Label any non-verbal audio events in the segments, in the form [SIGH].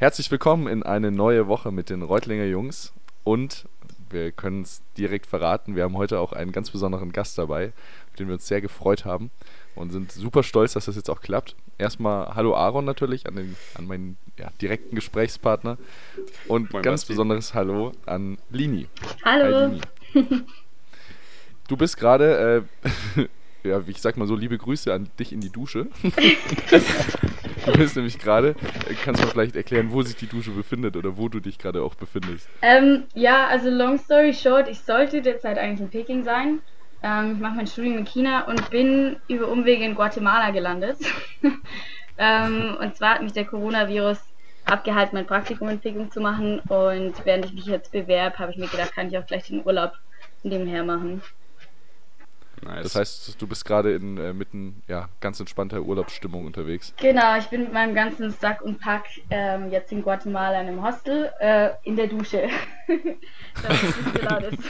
Herzlich willkommen in eine neue Woche mit den Reutlinger Jungs und wir können es direkt verraten, wir haben heute auch einen ganz besonderen Gast dabei, auf den wir uns sehr gefreut haben und sind super stolz, dass das jetzt auch klappt. Erstmal Hallo Aaron natürlich an, den, an meinen ja, direkten Gesprächspartner und Moin ganz Basti. besonderes Hallo an Lini. Hallo. Hi, Lini. Du bist gerade, äh, [LAUGHS] ja, ich sag mal so, liebe Grüße an dich in die Dusche. [LAUGHS] du bist nämlich gerade, kannst du vielleicht erklären, wo sich die Dusche befindet oder wo du dich gerade auch befindest? Ähm, ja, also long story short, ich sollte derzeit eigentlich in Peking sein. Ähm, ich mache mein Studium in China und bin über Umwege in Guatemala gelandet. [LAUGHS] ähm, und zwar hat mich der Coronavirus abgehalten, mein Praktikum in Peking zu machen. Und während ich mich jetzt bewerbe, habe ich mir gedacht, kann ich auch gleich den Urlaub nebenher machen. Nice. Das heißt, du bist gerade in äh, mitten, ja, ganz entspannter Urlaubsstimmung unterwegs. Genau, ich bin mit meinem ganzen Sack und Pack ähm, jetzt in Guatemala in einem Hostel äh, in der Dusche. [LAUGHS] Damit es nicht so laut ist.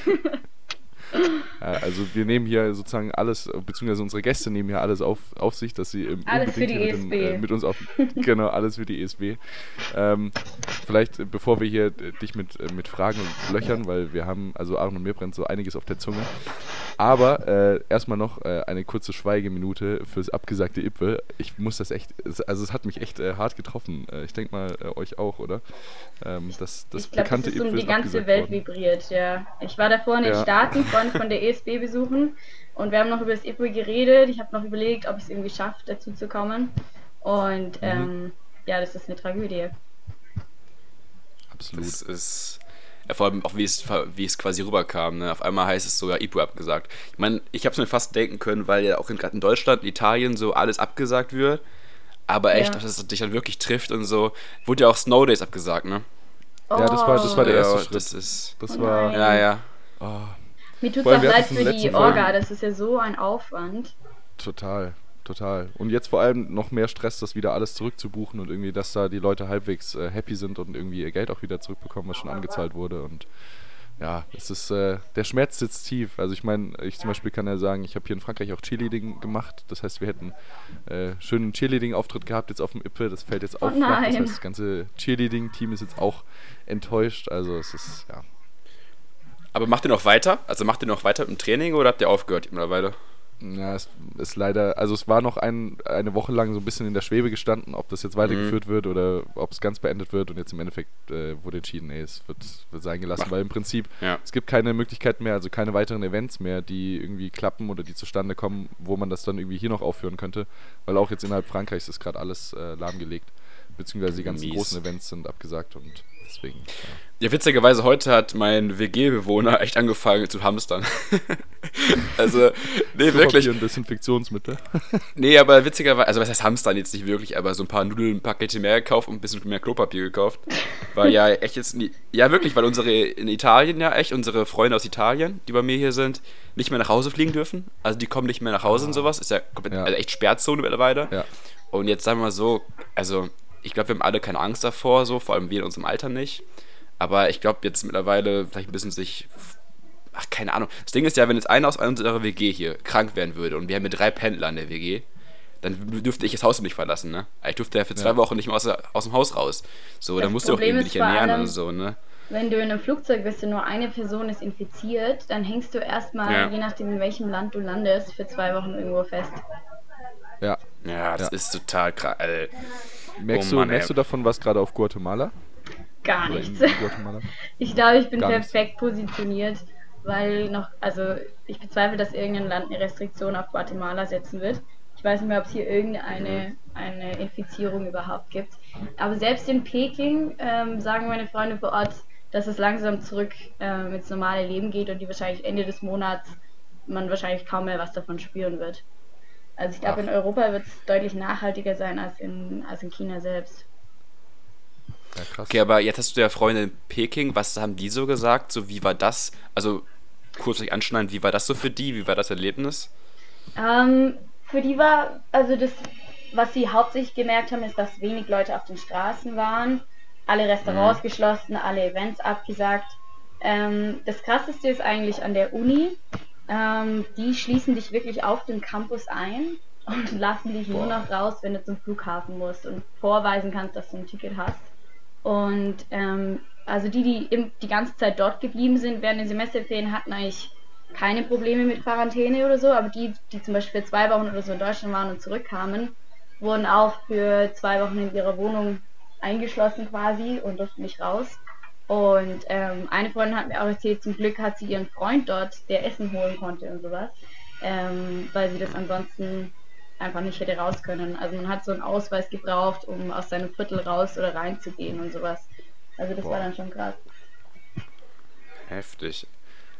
Also wir nehmen hier sozusagen alles, beziehungsweise unsere Gäste nehmen hier alles auf, auf sich, dass sie ähm, alles für die ESB. Mit, äh, mit, uns auf genau alles für die ESB. Ähm, vielleicht äh, bevor wir hier äh, dich mit, äh, mit Fragen löchern, weil wir haben also Aaron und mir brennt so einiges auf der Zunge. Aber äh, erstmal noch äh, eine kurze Schweigeminute fürs abgesagte Ipwe. Ich muss das echt, also es hat mich echt hart getroffen. ich denke mal euch auch, oder? Ähm, das, das ich glaub, bekannte das ist um die ganze Welt worden. vibriert, ja. Ich war davor in den ja. Staaten Freunde von der ESB besuchen und wir haben noch über das IPO geredet. Ich habe noch überlegt, ob ich es irgendwie schaffe, dazu zu kommen. Und mhm. ähm, ja, das ist eine Tragödie. Absolut. Das ist ja, vor allem auch wie es, wie es quasi rüberkam. Ne? Auf einmal heißt es sogar IPO abgesagt. Ich meine, ich habe es mir fast denken können, weil ja auch gerade in Deutschland, in Italien so alles abgesagt wird. Aber echt, ja. dass es dich dann wirklich trifft und so. Wurde ja auch Snow Days abgesagt, ne? Ja, das war, das war der erste ja, Schritt. Das ist. Das oh war. Ja, ja. Oh. Mir tut es auch leid für die Orga, das ist ja so ein Aufwand. Total, total. Und jetzt vor allem noch mehr Stress, das wieder alles zurückzubuchen und irgendwie, dass da die Leute halbwegs äh, happy sind und irgendwie ihr Geld auch wieder zurückbekommen, was schon angezahlt wurde. Und ja, es ist, äh, der Schmerz sitzt tief. Also ich meine, ich zum Beispiel kann ja sagen, ich habe hier in Frankreich auch Cheerleading gemacht. Das heißt, wir hätten äh, schönen Cheerleading-Auftritt gehabt jetzt auf dem Ippe. Das fällt jetzt auf. Oh das heißt, das ganze Cheerleading-Team ist jetzt auch enttäuscht. Also es ist, ja, aber macht ihr noch weiter? Also macht ihr noch weiter im Training oder habt ihr aufgehört mittlerweile? Ja, es ist leider, also es war noch ein, eine Woche lang so ein bisschen in der Schwebe gestanden, ob das jetzt weitergeführt mhm. wird oder ob es ganz beendet wird und jetzt im Endeffekt äh, wurde entschieden, nee, es wird, wird sein gelassen, Mach. weil im Prinzip ja. es gibt keine Möglichkeit mehr, also keine weiteren Events mehr, die irgendwie klappen oder die zustande kommen, wo man das dann irgendwie hier noch aufführen könnte, weil auch jetzt innerhalb Frankreichs ist gerade alles äh, lahmgelegt, beziehungsweise die ganzen Mies. großen Events sind abgesagt und deswegen. Ja. Ja, witzigerweise heute hat mein WG-Bewohner echt angefangen zu hamstern. [LAUGHS] also, nee, wirklich. Ein Desinfektionsmittel. [LAUGHS] nee, aber witzigerweise, also was heißt hamstern jetzt nicht wirklich, aber so ein paar Nudeln, Pakete mehr gekauft und ein bisschen mehr Klopapier gekauft. Weil ja echt jetzt, nie, ja wirklich, weil unsere in Italien ja echt, unsere Freunde aus Italien, die bei mir hier sind, nicht mehr nach Hause fliegen dürfen. Also die kommen nicht mehr nach Hause ah. und sowas. Ist ja, komplett, ja. Also echt Sperrzone mittlerweile. Ja. Und jetzt sagen wir mal so, also ich glaube, wir haben alle keine Angst davor, so, vor allem wir in unserem Alter nicht. Aber ich glaube jetzt mittlerweile vielleicht ein bisschen sich. Ach, keine Ahnung. Das Ding ist ja, wenn jetzt einer aus unserer WG hier krank werden würde und wir haben hier drei Pendler in der WG, dann dürfte ich das Haus nicht verlassen, ne? Ich durfte ja für zwei ja. Wochen nicht mehr aus, aus dem Haus raus. So, dann musst du auch irgendwie dich ernähren allem, und so, ne? Wenn du in einem Flugzeug bist und nur eine Person ist infiziert, dann hängst du erstmal, ja. je nachdem in welchem Land du landest, für zwei Wochen irgendwo fest. Ja. Ja, das ja. ist total krass. Merkst, oh Mann, du, merkst du davon was gerade auf Guatemala? Gar nichts. [LAUGHS] Ich glaube, ich bin Gar perfekt nichts. positioniert, weil noch, also ich bezweifle, dass irgendein Land eine Restriktion auf Guatemala setzen wird. Ich weiß nicht mehr, ob es hier irgendeine eine Infizierung überhaupt gibt. Aber selbst in Peking ähm, sagen meine Freunde vor Ort, dass es langsam zurück ähm, ins normale Leben geht und die wahrscheinlich Ende des Monats man wahrscheinlich kaum mehr was davon spüren wird. Also ich glaube, in Europa wird es deutlich nachhaltiger sein als in, als in China selbst. Ja, krass. Okay, aber jetzt hast du ja Freunde in Peking. Was haben die so gesagt? So, wie war das? Also, kurz euch anschneiden, wie war das so für die? Wie war das Erlebnis? Ähm, für die war, also das, was sie hauptsächlich gemerkt haben, ist, dass wenig Leute auf den Straßen waren. Alle Restaurants mhm. geschlossen, alle Events abgesagt. Ähm, das krasseste ist eigentlich an der Uni. Ähm, die schließen dich wirklich auf dem Campus ein und [LAUGHS] lassen dich Boah. nur noch raus, wenn du zum Flughafen musst und vorweisen kannst, dass du ein Ticket hast. Und ähm, also die, die im, die ganze Zeit dort geblieben sind während den Semesterferien, hatten eigentlich keine Probleme mit Quarantäne oder so, aber die, die zum Beispiel für zwei Wochen oder so in Deutschland waren und zurückkamen, wurden auch für zwei Wochen in ihrer Wohnung eingeschlossen quasi und durften nicht raus. Und ähm, eine Freundin hat mir auch erzählt, zum Glück hat sie ihren Freund dort, der Essen holen konnte und sowas, ähm, weil sie das ansonsten einfach nicht hätte raus können. Also man hat so einen Ausweis gebraucht, um aus seinem Viertel raus oder reinzugehen und sowas. Also das Boah. war dann schon krass. Heftig.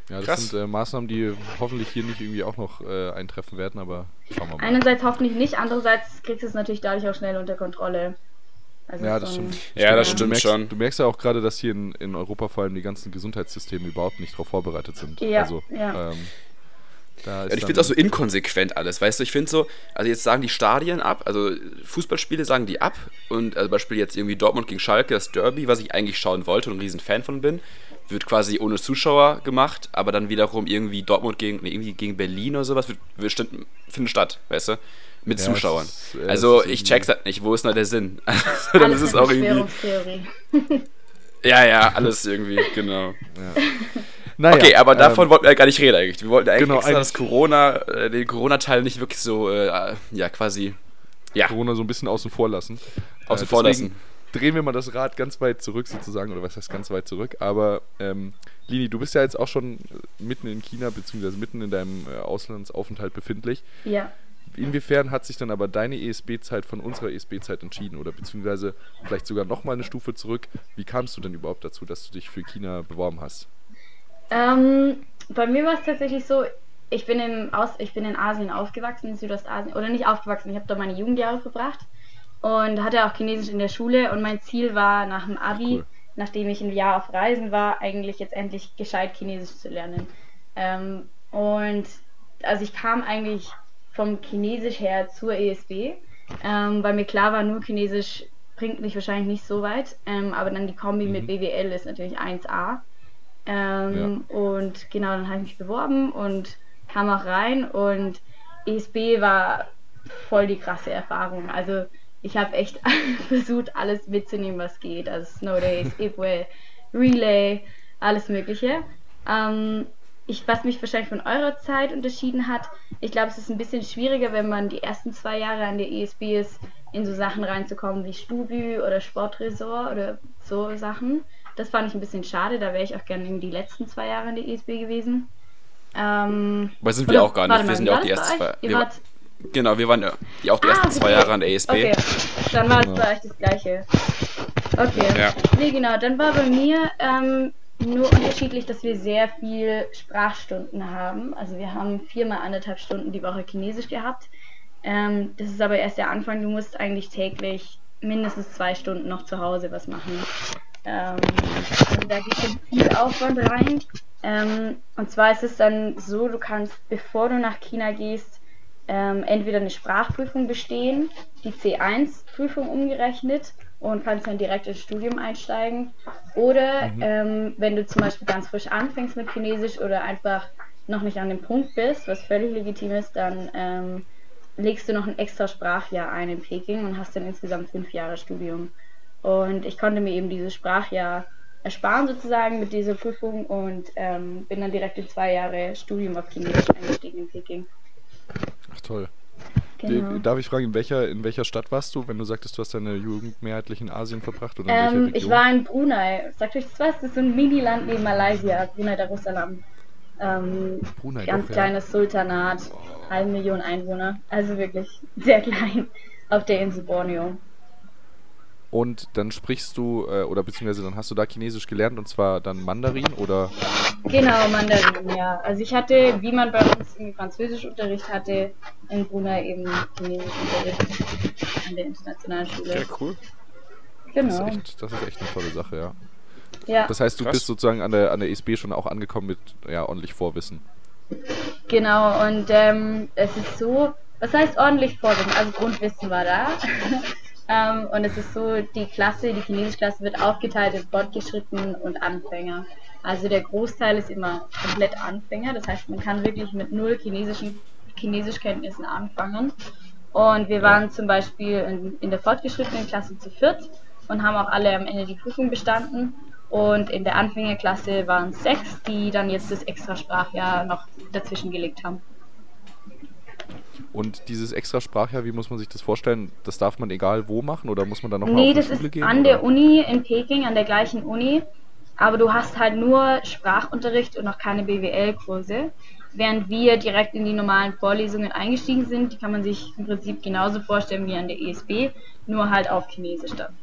Ja, das Krass. sind äh, Maßnahmen, die hoffentlich hier nicht irgendwie auch noch äh, eintreffen werden, aber schauen wir mal. Einerseits hoffentlich nicht, andererseits kriegst du es natürlich dadurch auch schnell unter Kontrolle. Also ja, das stimmt. Ja, das stimmt du merkst, schon. Du merkst ja auch gerade, dass hier in, in Europa vor allem die ganzen Gesundheitssysteme überhaupt nicht darauf vorbereitet sind. Ja, also, ja. Ähm, ja, ich finde es auch so inkonsequent alles, weißt du, ich finde so, also jetzt sagen die Stadien ab, also Fußballspiele sagen die ab und also Beispiel jetzt irgendwie Dortmund gegen Schalke, das Derby, was ich eigentlich schauen wollte und ein riesen Fan von bin, wird quasi ohne Zuschauer gemacht, aber dann wiederum irgendwie Dortmund gegen, irgendwie gegen Berlin oder sowas, wird, wird, findet statt, weißt du? Mit ja, Zuschauern. Ist, also ich check's halt nicht, wo ist da der Sinn? [LAUGHS] Also, dann ist es auch irgendwie. ja, ja, alles irgendwie, genau. Ja. Naja, okay, aber davon ähm, wollten wir ja gar nicht reden eigentlich. Wir wollten eigentlich genau, extra das Corona, äh, den Corona-Teil nicht wirklich so, äh, ja, quasi, ja. Corona so ein bisschen außen vor lassen. Außen äh, vor lassen drehen wir mal das Rad ganz weit zurück sozusagen, oder was heißt ganz weit zurück, aber ähm, Lini, du bist ja jetzt auch schon mitten in China, beziehungsweise mitten in deinem äh, Auslandsaufenthalt befindlich. Ja. Inwiefern hat sich dann aber deine ESB-Zeit von unserer ESB-Zeit entschieden oder beziehungsweise vielleicht sogar nochmal eine Stufe zurück? Wie kamst du denn überhaupt dazu, dass du dich für China beworben hast? Ähm, bei mir war es tatsächlich so, ich bin, im Aus ich bin in Asien aufgewachsen, in Südostasien, oder nicht aufgewachsen, ich habe da meine Jugendjahre verbracht und hatte auch Chinesisch in der Schule und mein Ziel war nach dem Abi, cool. nachdem ich ein Jahr auf Reisen war, eigentlich jetzt endlich gescheit Chinesisch zu lernen. Ähm, und also ich kam eigentlich vom Chinesisch her zur ESB, ähm, weil mir klar war, nur Chinesisch bringt mich wahrscheinlich nicht so weit, ähm, aber dann die Kombi mhm. mit BWL ist natürlich 1A. Ähm, ja. Und genau, dann habe ich mich beworben und kam auch rein und ESB war voll die krasse Erfahrung. Also ich habe echt [LAUGHS] versucht, alles mitzunehmen, was geht. Also Snow Days, [LAUGHS] Ipwe, Relay, alles Mögliche. Ähm, ich, was mich wahrscheinlich von eurer Zeit unterschieden hat, ich glaube, es ist ein bisschen schwieriger, wenn man die ersten zwei Jahre an der ESB ist, in so Sachen reinzukommen wie Stubü oder Sportresort oder so Sachen. Das fand ich ein bisschen schade, da wäre ich auch gerne in die letzten zwei Jahre an der ESB gewesen. Ähm, Aber sind wir auch gar nicht, wir sind ja auch die ersten zwei. Wart, Genau, wir waren ja auch die ah, ersten okay. zwei Jahre an der ESB. Okay, dann war es bei euch das gleiche. Okay. Ja. Nee, genau, dann war bei mir ähm, nur unterschiedlich, dass wir sehr viel Sprachstunden haben. Also wir haben viermal anderthalb Stunden die Woche Chinesisch gehabt. Ähm, das ist aber erst der Anfang. Du musst eigentlich täglich mindestens zwei Stunden noch zu Hause was machen. Ähm, also da geht schon viel Aufwand rein. Ähm, und zwar ist es dann so, du kannst, bevor du nach China gehst, ähm, entweder eine Sprachprüfung bestehen, die C1-Prüfung umgerechnet und kannst dann direkt ins Studium einsteigen. Oder mhm. ähm, wenn du zum Beispiel ganz frisch anfängst mit Chinesisch oder einfach noch nicht an dem Punkt bist, was völlig legitim ist, dann ähm, legst du noch ein extra Sprachjahr ein in Peking und hast dann insgesamt fünf Jahre Studium. Und ich konnte mir eben dieses Sprachjahr ersparen sozusagen mit dieser Prüfung und ähm, bin dann direkt in zwei Jahre Studium auf Chinesisch eingestiegen in Peking. Ach toll. Genau. Darf ich fragen, in welcher, in welcher Stadt warst du, wenn du sagtest, du hast deine Jugend mehrheitlich in Asien verbracht? Oder ähm, ich war in Brunei. Sagt euch das was? Das ist so ein Mini-Land neben Malaysia, Brunei Darussalam. Ähm, Brunei ganz doch, kleines ja. Sultanat, halbe Million Einwohner. Also wirklich sehr klein auf der Insel Borneo. Und dann sprichst du, äh, oder beziehungsweise dann hast du da Chinesisch gelernt und zwar dann Mandarin oder? Genau, Mandarin, ja. Also ich hatte, wie man bei uns im Französischunterricht hatte, in Brunei eben Chinesischunterricht an der internationalen Schule. Ja, cool. Genau. Das ist, echt, das ist echt eine tolle Sache, ja. Ja. Das heißt, du Krass. bist sozusagen an der, an der ESB schon auch angekommen mit ja, ordentlich Vorwissen. Genau, und ähm, es ist so, was heißt ordentlich Vorwissen? Also Grundwissen war da. [LAUGHS] Ähm, und es ist so, die Klasse, die Chinesisch-Klasse wird aufgeteilt in Fortgeschritten und Anfänger. Also der Großteil ist immer komplett Anfänger. Das heißt, man kann wirklich mit null chinesischen Chinesischkenntnissen anfangen. Und wir waren zum Beispiel in, in der fortgeschrittenen Klasse zu viert und haben auch alle am Ende die Prüfung bestanden. Und in der Anfängerklasse waren sechs, die dann jetzt das extra Sprachjahr noch dazwischen gelegt haben. Und dieses extra Sprachjahr, wie muss man sich das vorstellen? Das darf man egal wo machen oder muss man dann noch nee, auf die Schule gehen? Nee, das ist an der Uni in Peking, an der gleichen Uni. Aber du hast halt nur Sprachunterricht und noch keine BWL-Kurse. Während wir direkt in die normalen Vorlesungen eingestiegen sind, die kann man sich im Prinzip genauso vorstellen wie an der ESB, nur halt auf Chinesisch dann.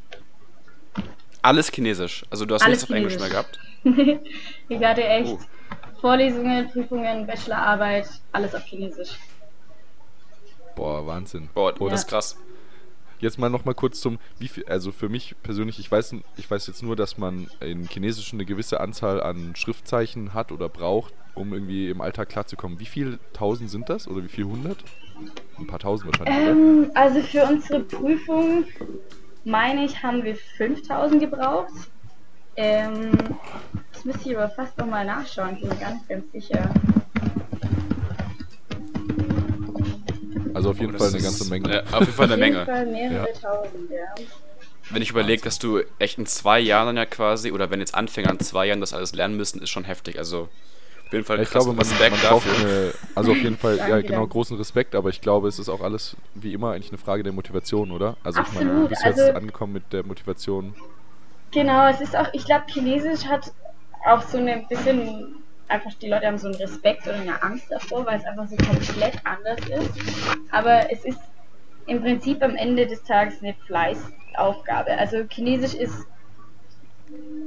Alles Chinesisch? Also du hast Alles nichts auf Englisch mehr gehabt? [LAUGHS] ich hatte echt oh. Vorlesungen, Prüfungen, Bachelorarbeit, alles auf Chinesisch. Boah, Wahnsinn. Boah, Boah das ist krass. Jetzt mal noch mal kurz zum, wie viel, also für mich persönlich, ich weiß, ich weiß jetzt nur, dass man in Chinesisch eine gewisse Anzahl an Schriftzeichen hat oder braucht, um irgendwie im Alltag klarzukommen. Wie viele tausend sind das oder wie viel hundert? Ein paar tausend wahrscheinlich. Ähm, also für unsere Prüfung, meine ich, haben wir 5000 gebraucht. Ähm, das müsste ich aber fast nochmal nachschauen, ich bin mir ganz, ganz sicher. Also auf jeden oh, Fall eine ganze Menge. Ja, auf jeden Fall eine Menge. Fall mehrere ja. tausend, ja. Wenn ich überlege, dass du echt in zwei Jahren ja quasi, oder wenn jetzt Anfänger in zwei Jahren das alles lernen müssen, ist schon heftig. Also auf jeden Fall ich glaube, man, Respekt man braucht eine, also auf jeden Fall, [LAUGHS] ja genau, großen Respekt, aber ich glaube, es ist auch alles wie immer eigentlich eine Frage der Motivation, oder? Also Absolut. ich meine, du bist also, jetzt angekommen mit der Motivation. Genau, es ist auch, ich glaube, Chinesisch hat auch so eine bisschen einfach die Leute haben so einen Respekt oder eine Angst davor, weil es einfach so komplett anders ist. Aber es ist im Prinzip am Ende des Tages eine Fleißaufgabe. Also Chinesisch ist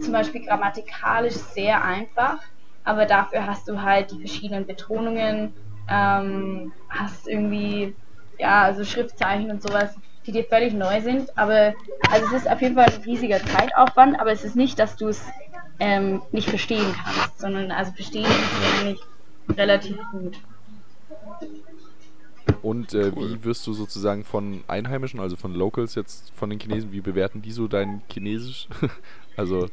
zum Beispiel grammatikalisch sehr einfach, aber dafür hast du halt die verschiedenen Betonungen, ähm, hast irgendwie ja also Schriftzeichen und sowas, die dir völlig neu sind. Aber also es ist auf jeden Fall ein riesiger Zeitaufwand, aber es ist nicht, dass du es ähm, nicht verstehen kannst, sondern also verstehen ist eigentlich relativ gut. Und äh, cool. wie wirst du sozusagen von Einheimischen, also von Locals jetzt von den Chinesen, wie bewerten die so dein Chinesisch? [LAUGHS] also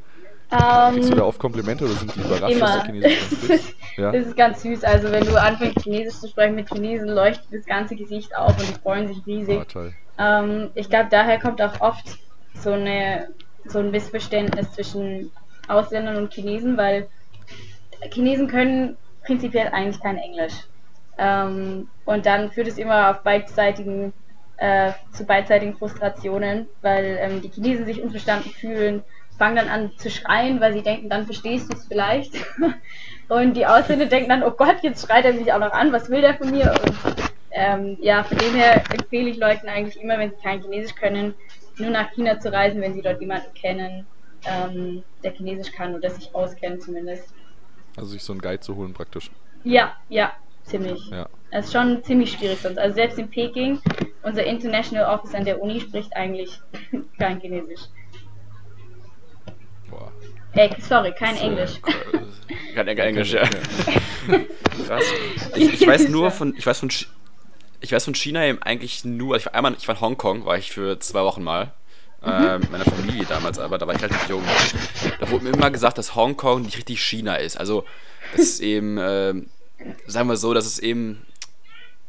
um, kriegst du da oft Komplimente oder sind die überrascht, immer. dass du Chinesisch sprichst? [LAUGHS] Ja? Das ist ganz süß. Also wenn du anfängst Chinesisch zu sprechen mit Chinesen, leuchtet das ganze Gesicht auf und die freuen sich riesig. Oh, ähm, ich glaube, daher kommt auch oft so eine so ein Missverständnis zwischen Ausländern und Chinesen, weil Chinesen können prinzipiell eigentlich kein Englisch. Ähm, und dann führt es immer auf beidseitigen, äh, zu beidseitigen Frustrationen, weil ähm, die Chinesen sich unverstanden fühlen, fangen dann an zu schreien, weil sie denken, dann verstehst du es vielleicht. [LAUGHS] und die Ausländer denken dann, oh Gott, jetzt schreit er mich auch noch an, was will der von mir? Und ähm, ja, von dem her empfehle ich Leuten eigentlich immer, wenn sie kein Chinesisch können, nur nach China zu reisen, wenn sie dort jemanden kennen, ähm, der Chinesisch kann oder sich auskennt zumindest. Also sich so einen Guide zu holen praktisch. Ja, ja, ziemlich. Ja. Es ist schon ziemlich schwierig sonst. Also selbst in Peking, unser International Office an der Uni spricht eigentlich [LAUGHS] kein Chinesisch. Boah. Äh, sorry, kein so, Englisch. [LAUGHS] Kein Englisch, ja. [LAUGHS] Krass. Ich, ich, weiß nur von, ich weiß von, ich weiß von China eben eigentlich nur, ich war einmal, ich war in Hongkong, war ich für zwei Wochen mal äh, meiner Familie damals, aber da war ich halt nicht jung. Da wurde mir immer gesagt, dass Hongkong nicht richtig China ist. Also, das ist eben, äh, sagen wir so, dass es eben,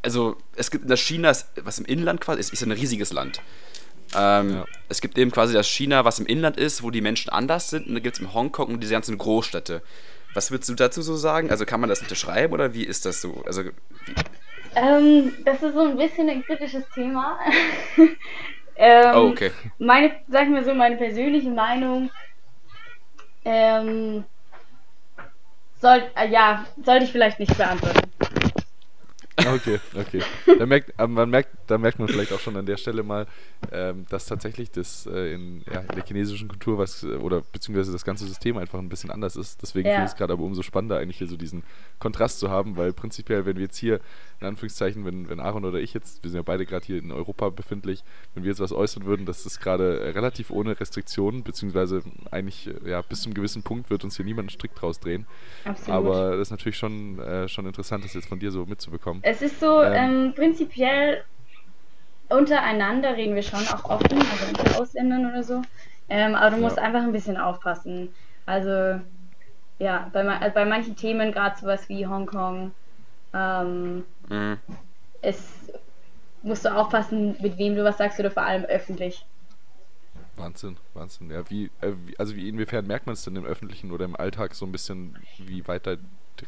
also es gibt das China, was im Inland quasi ist, ist ein riesiges Land. Ähm, ja. Es gibt eben quasi das China, was im Inland ist, wo die Menschen anders sind, und dann gibt es in Hongkong und diese ganzen Großstädte. Was würdest du dazu so sagen? Also kann man das unterschreiben oder wie ist das so? Also, ähm, das ist so ein bisschen ein kritisches Thema. [LAUGHS] Ähm, oh, okay. Meine, sag ich mal so, meine persönliche Meinung, ähm, soll, äh, ja, sollte ich vielleicht nicht beantworten. [LAUGHS] Okay, okay. Da merkt, man merkt, da merkt man vielleicht auch schon an der Stelle mal, ähm, dass tatsächlich das äh, in, ja, in, der chinesischen Kultur was, oder beziehungsweise das ganze System einfach ein bisschen anders ist. Deswegen ja. finde ich es gerade aber umso spannender, eigentlich hier so diesen Kontrast zu haben, weil prinzipiell, wenn wir jetzt hier, in Anführungszeichen, wenn, wenn Aaron oder ich jetzt, wir sind ja beide gerade hier in Europa befindlich, wenn wir jetzt was äußern würden, das ist gerade relativ ohne Restriktionen, beziehungsweise eigentlich, ja, bis zum gewissen Punkt wird uns hier niemand strikt draus drehen. Absolut. Aber das ist natürlich schon, äh, schon interessant, das jetzt von dir so mitzubekommen. Es ist so, ähm, prinzipiell untereinander reden wir schon auch offen, also mit Ausländern oder so. Ähm, aber du musst ja. einfach ein bisschen aufpassen. Also, ja, bei, also bei manchen Themen, gerade sowas wie Hongkong, ähm, mhm. es musst du aufpassen, mit wem du was sagst oder vor allem öffentlich. Wahnsinn, Wahnsinn. Ja, wie, äh, wie, also wie inwiefern merkt man es denn im öffentlichen oder im Alltag so ein bisschen, wie weit da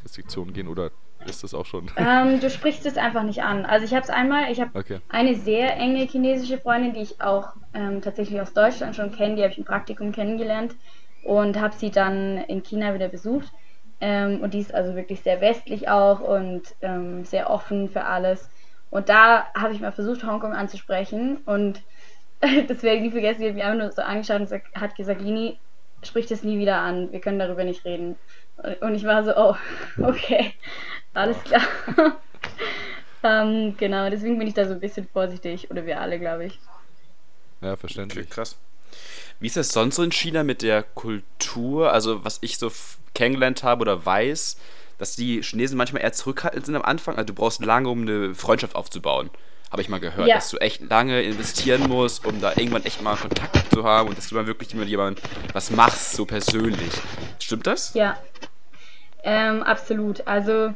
Restriktionen gehen oder ist das auch schon? Ähm, du sprichst es einfach nicht an. Also ich habe es einmal, ich habe okay. eine sehr enge chinesische Freundin, die ich auch ähm, tatsächlich aus Deutschland schon kenne, die habe ich im Praktikum kennengelernt und habe sie dann in China wieder besucht. Ähm, und die ist also wirklich sehr westlich auch und ähm, sehr offen für alles. Und da habe ich mal versucht, Hongkong anzusprechen und [LAUGHS] das werde ich nie vergessen, die hat mich einfach nur so angeschaut und hat gesagt, Lini, sprich das nie wieder an, wir können darüber nicht reden. Und ich war so, oh, [LAUGHS] okay, alles klar. [LAUGHS] ähm, genau, deswegen bin ich da so ein bisschen vorsichtig, oder wir alle, glaube ich. Ja, verständlich. Okay, krass. Wie ist das sonst so in China mit der Kultur? Also, was ich so kennengelernt habe oder weiß, dass die Chinesen manchmal eher zurückhaltend sind am Anfang. Also, du brauchst lange, um eine Freundschaft aufzubauen habe ich mal gehört, ja. dass du echt lange investieren musst, um da irgendwann echt mal Kontakt zu haben und dass du dann wirklich mit jemandem was machst, so persönlich. Stimmt das? Ja, ähm, absolut. Also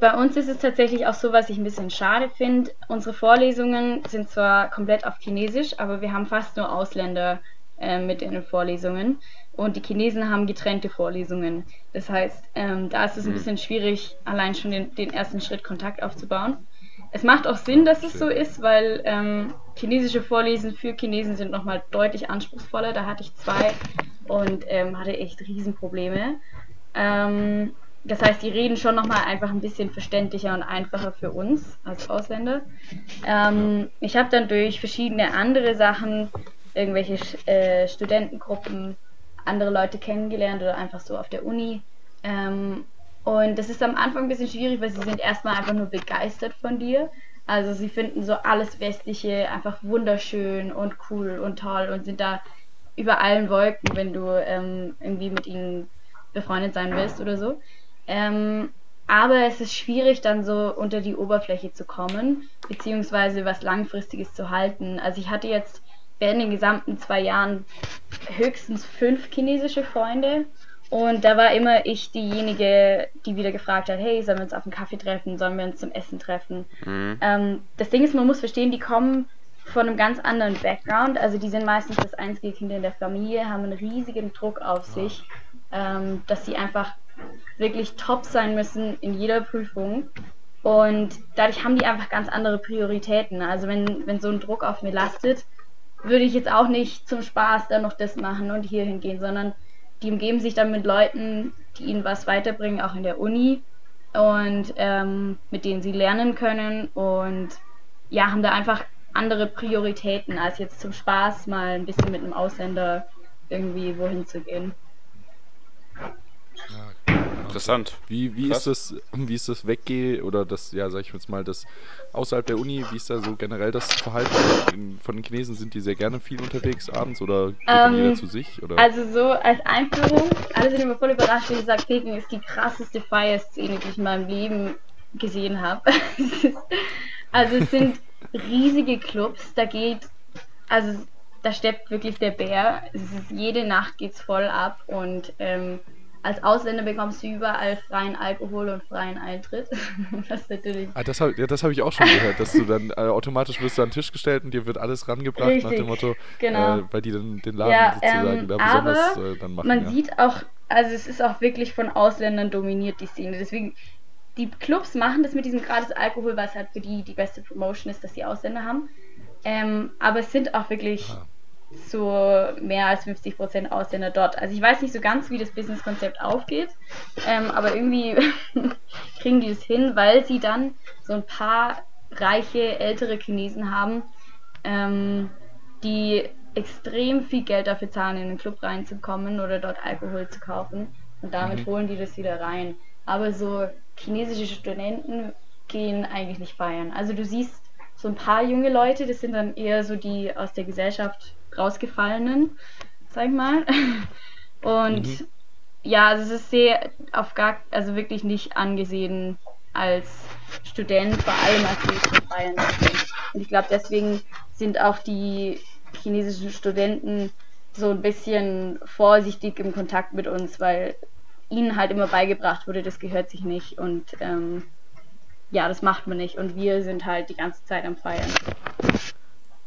bei uns ist es tatsächlich auch so, was ich ein bisschen schade finde. Unsere Vorlesungen sind zwar komplett auf Chinesisch, aber wir haben fast nur Ausländer äh, mit in den Vorlesungen. Und die Chinesen haben getrennte Vorlesungen. Das heißt, ähm, da ist es ein mhm. bisschen schwierig, allein schon den, den ersten Schritt Kontakt aufzubauen. Es macht auch Sinn, dass es so ist, weil ähm, chinesische Vorlesen für Chinesen sind nochmal deutlich anspruchsvoller. Da hatte ich zwei und ähm, hatte echt Riesenprobleme. Ähm, das heißt, die reden schon nochmal einfach ein bisschen verständlicher und einfacher für uns als Ausländer. Ähm, ich habe dann durch verschiedene andere Sachen, irgendwelche äh, Studentengruppen, andere Leute kennengelernt oder einfach so auf der Uni. Ähm, und das ist am Anfang ein bisschen schwierig, weil sie sind erstmal einfach nur begeistert von dir. Also sie finden so alles Westliche einfach wunderschön und cool und toll und sind da über allen Wolken, wenn du ähm, irgendwie mit ihnen befreundet sein willst oder so. Ähm, aber es ist schwierig, dann so unter die Oberfläche zu kommen, beziehungsweise was Langfristiges zu halten. Also ich hatte jetzt während den gesamten zwei Jahren höchstens fünf chinesische Freunde und da war immer ich diejenige, die wieder gefragt hat, hey, sollen wir uns auf einen Kaffee treffen, sollen wir uns zum Essen treffen? Mhm. Ähm, das Ding ist, man muss verstehen, die kommen von einem ganz anderen Background. Also die sind meistens das einzige Kind in der Familie, haben einen riesigen Druck auf sich, ähm, dass sie einfach wirklich top sein müssen in jeder Prüfung. Und dadurch haben die einfach ganz andere Prioritäten. Also wenn, wenn so ein Druck auf mir lastet, würde ich jetzt auch nicht zum Spaß dann noch das machen und hier hingehen, sondern die umgeben sich dann mit Leuten, die ihnen was weiterbringen, auch in der Uni und ähm, mit denen sie lernen können und ja, haben da einfach andere Prioritäten, als jetzt zum Spaß mal ein bisschen mit einem Ausländer irgendwie wohin zu gehen. Ja, Interessant. Wie, wie ist das, wie ist das Weggeh oder das, ja, sag ich jetzt mal, das außerhalb der Uni, wie ist da so generell das Verhalten von den Chinesen? Sind die sehr gerne viel unterwegs abends oder geht dann jeder ähm, zu sich? Oder? Also so als Einführung, alle sind immer voll überrascht, wie gesagt, Peking ist die krasseste Feierszene, die ich in meinem Leben gesehen habe. [LAUGHS] also es sind riesige Clubs, da geht, also da steppt wirklich der Bär. Ist, jede Nacht geht's voll ab und ähm, als Ausländer bekommst du überall freien Alkohol und freien Eintritt. [LAUGHS] das natürlich. Ah, das habe ja, hab ich auch schon gehört, dass du dann äh, automatisch wirst du an den Tisch gestellt und dir wird alles rangebracht Richtig, nach dem Motto, genau. äh, weil die dann den Laden ja, sozusagen ähm, da besonders äh, dann machen. Man ja. sieht auch, also es ist auch wirklich von Ausländern dominiert, die Szene. Deswegen, die Clubs machen das mit diesem gratis Alkohol, weil es halt für die die beste Promotion ist, dass die Ausländer haben. Ähm, aber es sind auch wirklich. Ah so mehr als 50% Ausländer dort. Also ich weiß nicht so ganz, wie das Businesskonzept aufgeht, ähm, aber irgendwie [LAUGHS] kriegen die es hin, weil sie dann so ein paar reiche ältere Chinesen haben, ähm, die extrem viel Geld dafür zahlen, in den Club reinzukommen oder dort Alkohol zu kaufen. Und damit mhm. holen die das wieder rein. Aber so chinesische Studenten gehen eigentlich nicht feiern. Also du siehst so ein paar junge Leute, das sind dann eher so die aus der Gesellschaft rausgefallenen, sag ich mal. [LAUGHS] Und mhm. ja, also es ist sehr auf gar, also wirklich nicht angesehen als Student, vor allem als Mädchenfeiern. Und ich glaube, deswegen sind auch die chinesischen Studenten so ein bisschen vorsichtig im Kontakt mit uns, weil ihnen halt immer beigebracht wurde, das gehört sich nicht und ähm, ja, das macht man nicht. Und wir sind halt die ganze Zeit am Feiern.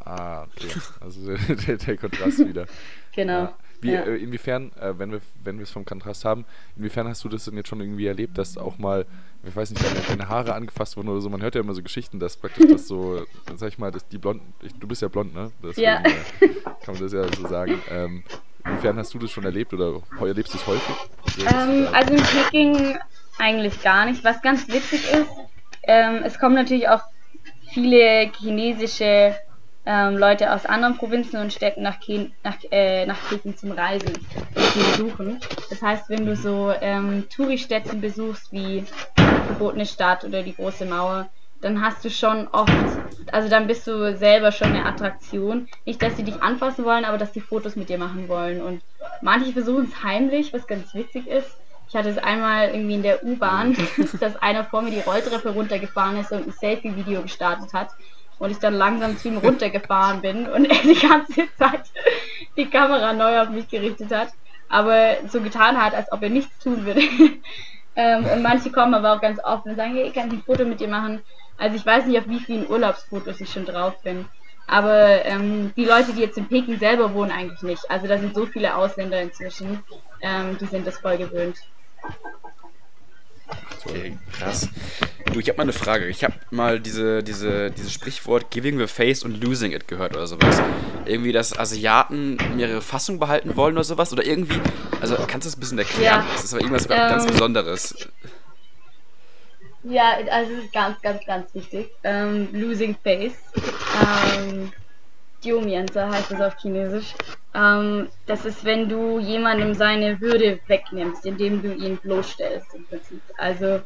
Ah, okay. Also [LAUGHS] der, der Kontrast wieder. [LAUGHS] Genau. Ja. Wie, Ja. äh, inwiefern, äh, wenn wir wenn wir es vom Kontrast haben, inwiefern hast du das denn jetzt schon irgendwie erlebt, dass auch mal, ich weiß nicht, deine, deine Haare angefasst wurden oder so? Man hört ja immer so Geschichten, dass praktisch das so, sag ich mal, dass die Blonden, ich, du bist ja blond, ne? Deswegen, Ja. äh, kann man das ja so sagen. Ähm, inwiefern hast du das schon erlebt oder erlebst du es häufig? So, Ähm, äh, also in Peking eigentlich gar nicht. Was ganz witzig ist, ähm, es kommen natürlich auch viele chinesische ähm, Leute aus anderen Provinzen und Städten nach, Ken nach, äh, nach Peking zum Reisen und zu besuchen. Das heißt, wenn du so ähm, Touristätten besuchst wie die Verbotene Stadt oder die Große Mauer, dann hast du schon oft, also dann bist du selber schon eine Attraktion. Nicht, dass sie dich anfassen wollen, aber dass die Fotos mit dir machen wollen. Und manche versuchen es heimlich, was ganz witzig ist. Ich hatte es einmal irgendwie in der U-Bahn, [LAUGHS] dass einer vor mir die Rolltreppe runtergefahren ist und ein Selfie-Video gestartet hat. Und ich dann langsam zu ihm runtergefahren bin und er die ganze Zeit die Kamera neu auf mich gerichtet hat. Aber so getan hat, als ob er nichts tun würde. [LAUGHS] ähm, und manche kommen aber auch ganz offen und sagen, hey, kann ich ein Foto mit dir machen? Also ich weiß nicht, auf wie vielen Urlaubsfotos ich schon drauf bin. Aber ähm, die Leute, die jetzt in Peking selber wohnen, eigentlich nicht. Also da sind so viele Ausländer inzwischen, ähm, die sind das voll gewöhnt. Okay, krass. Du, ich habe mal eine Frage. Ich habe mal diese, diese, dieses Sprichwort Giving the Face und Losing it gehört oder sowas. Irgendwie, dass Asiaten ihre Fassung behalten wollen oder sowas. Oder irgendwie, also kannst du das ein bisschen erklären? Ja. Das ist aber irgendwas Ähm, ganz Besonderes. Ja, also es ist ganz, ganz, ganz wichtig. Ähm, losing Face. Ähm, Diomienza heißt es auf Chinesisch. Ähm, das ist, wenn du jemandem seine Würde wegnimmst, indem du ihn bloßstellst im Prinzip. Also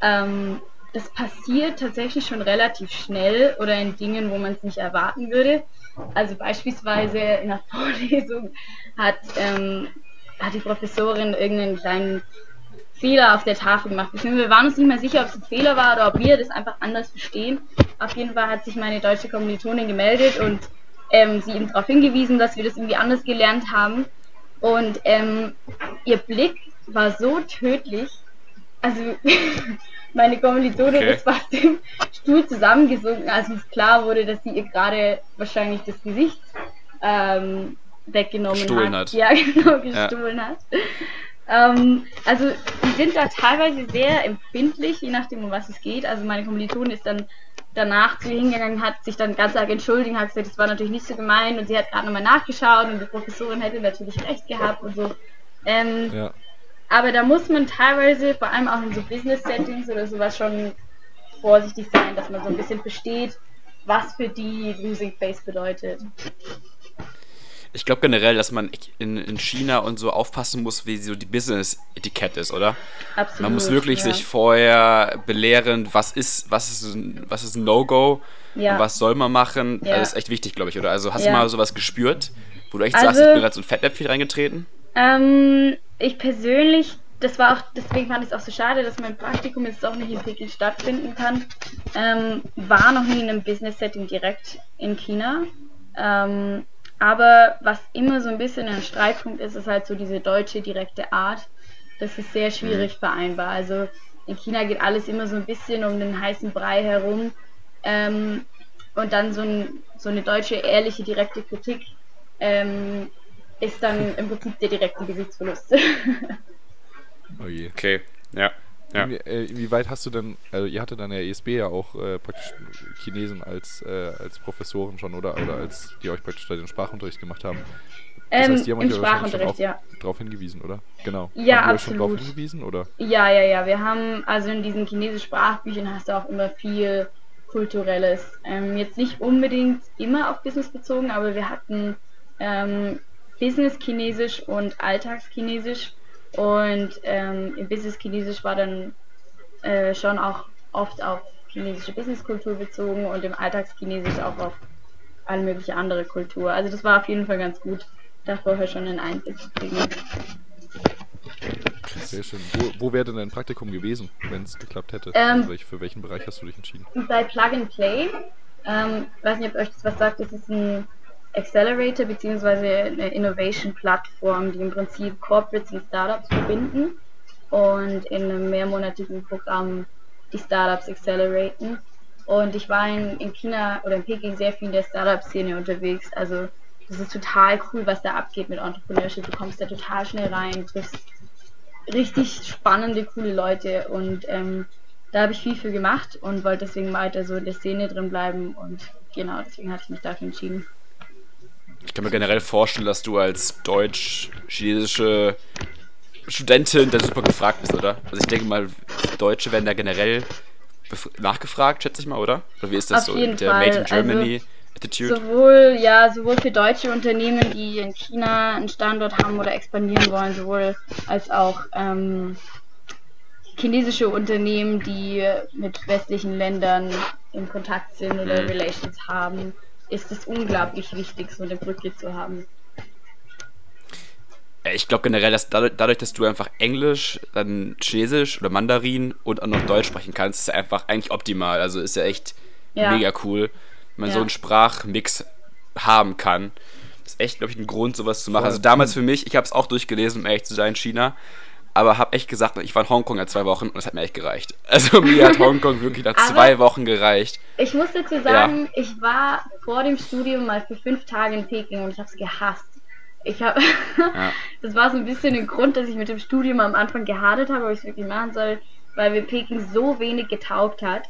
ähm, das passiert tatsächlich schon relativ schnell oder in Dingen, wo man es nicht erwarten würde. Also beispielsweise in der [LAUGHS] Vorlesung hat, ähm, hat die Professorin irgendeinen kleinen Fehler auf der Tafel gemacht. Wir waren uns nicht mehr sicher, ob es ein Fehler war oder ob wir das einfach anders verstehen. Auf jeden Fall hat sich meine deutsche Kommilitonin gemeldet und ähm, sie eben darauf hingewiesen, dass wir das irgendwie anders gelernt haben. Und ähm, ihr Blick war so tödlich. Also [LAUGHS] meine Kommilitonin Okay. ist fast im Stuhl zusammengesunken, als uns klar wurde, dass sie ihr gerade wahrscheinlich das Gesicht ähm, weggenommen hat. hat. Ja, [LAUGHS] genau, gestohlen hat. Ähm, also die sind da teilweise sehr empfindlich, je nachdem, um was es geht. Also meine Kommilitonin ist dann danach zu ihr hingegangen, hat sich dann ganz arg entschuldigt, hat gesagt, das war natürlich nicht so gemein und sie hat gerade nochmal nachgeschaut und die Professorin hätte natürlich recht gehabt und so. Ähm, ja. aber da muss man teilweise, vor allem auch in so Business-Settings oder sowas, schon vorsichtig sein, dass man so ein bisschen versteht, was für die Losing Face bedeutet. Ich glaube generell, dass man in, in China und so aufpassen muss, wie so die Business-Etikette ist, oder? Absolut. Man muss wirklich ja. sich vorher belehren, was ist, was ist, ein- was ist ein No-Go Ja. und was soll man machen. Ja. Also das ist echt wichtig, glaube ich, oder? Also hast du mal sowas gespürt, wo du echt Also- sagst, ich bin gerade so ein Fettnäpfchen reingetreten? Ähm, ich persönlich, das war auch, deswegen fand ich es auch so schade, dass mein Praktikum jetzt auch nicht in Peking stattfinden kann, ähm, war noch nie in einem Business-Setting direkt in China. Ähm, aber was immer so ein bisschen ein Streitpunkt ist, ist halt so diese deutsche direkte Art. Das ist sehr schwierig vereinbar. Also in China geht alles immer so ein bisschen um den heißen Brei herum. Ähm, und dann so, ein, so eine deutsche ehrliche direkte Kritik ähm, ist dann im Prinzip der direkte Gesichtsverlust. [LAUGHS] Oh je. Okay, ja. Ja. Äh, inwieweit hast du denn, also ihr hattet an der ESB ja auch äh, praktisch Chinesen als, äh, als Professoren schon, oder? Oder als die euch praktisch da den Sprachunterricht gemacht haben. Das ähm, heißt, die haben euch ja wahrscheinlich schon Sprachunterricht, auch ja. drauf hingewiesen, oder? Genau. Ja, haben euch schon drauf absolut. hingewiesen, oder? Ja, ja, ja. Wir haben, also in diesen chinesischen Sprachbüchern hast du auch immer viel Kulturelles. Ähm, jetzt nicht unbedingt immer auf Business bezogen, aber wir hatten ähm, Business-Chinesisch und Alltagschinesisch. Und ähm, im Business-Chinesisch war dann äh, schon auch oft auf chinesische Businesskultur bezogen und im Alltagschinesisch auch auf alle mögliche andere Kultur. Also das war auf jeden Fall ganz gut, da vorher schon einen Einblick zu kriegen. Sehr schön. Wo, wo wäre denn dein Praktikum gewesen, wenn es geklappt hätte? Ähm, also für welchen Bereich hast du dich entschieden? bei Plug and Play, ähm, weiß nicht, ob euch das was sagt, das ist ein Accelerator bzw. eine Innovation-Plattform, die im Prinzip Corporates und Startups verbinden und in einem mehrmonatigen Programm die Startups acceleraten. Und ich war in, in China oder in Peking sehr viel in der Startup-Szene unterwegs. Also das ist total cool, was da abgeht mit Entrepreneurship. Du kommst da total schnell rein, triffst richtig spannende, coole Leute und ähm, da habe ich viel für gemacht und wollte deswegen weiter so in der Szene drin bleiben und genau, deswegen hatte ich mich dafür entschieden. Ich kann mir generell vorstellen, dass du als deutsch-chinesische Studentin da super gefragt bist, oder? Also ich denke mal, Deutsche werden da generell nachgefragt, schätze ich mal, oder? Oder wie ist das Auf so mit der Fall. Made in Germany also, Attitude? Sowohl, ja, sowohl für deutsche Unternehmen, die in China einen Standort haben oder expandieren wollen, sowohl als auch ähm, chinesische Unternehmen, die mit westlichen Ländern in Kontakt sind oder mhm. Relations haben, ist es unglaublich wichtig, so eine Brücke zu haben. Ich glaube generell, dass dadurch, dass du einfach Englisch, dann Chinesisch oder Mandarin und auch noch Deutsch sprechen kannst, ist einfach eigentlich optimal. Also ist ja echt ja. mega cool, wenn man ja. so einen Sprachmix haben kann. Das ist echt, glaube ich, ein Grund, sowas zu machen. Also damals für mich, ich habe es auch durchgelesen, um ehrlich zu sein, China aber habe echt gesagt, ich war in Hongkong ja zwei Wochen und es hat mir echt gereicht. [LAUGHS] Also mir hat Hongkong wirklich nach zwei Wochen gereicht. Ich muss dazu sagen, ja. ich war vor dem Studium mal für fünf Tage in Peking und ich habe es gehasst. Ich habe, ja. [LAUGHS] das war so ein bisschen ein Grund, dass ich mit dem Studium am Anfang gehadert habe, ob ich es wirklich machen soll, weil mir Peking so wenig getaugt hat.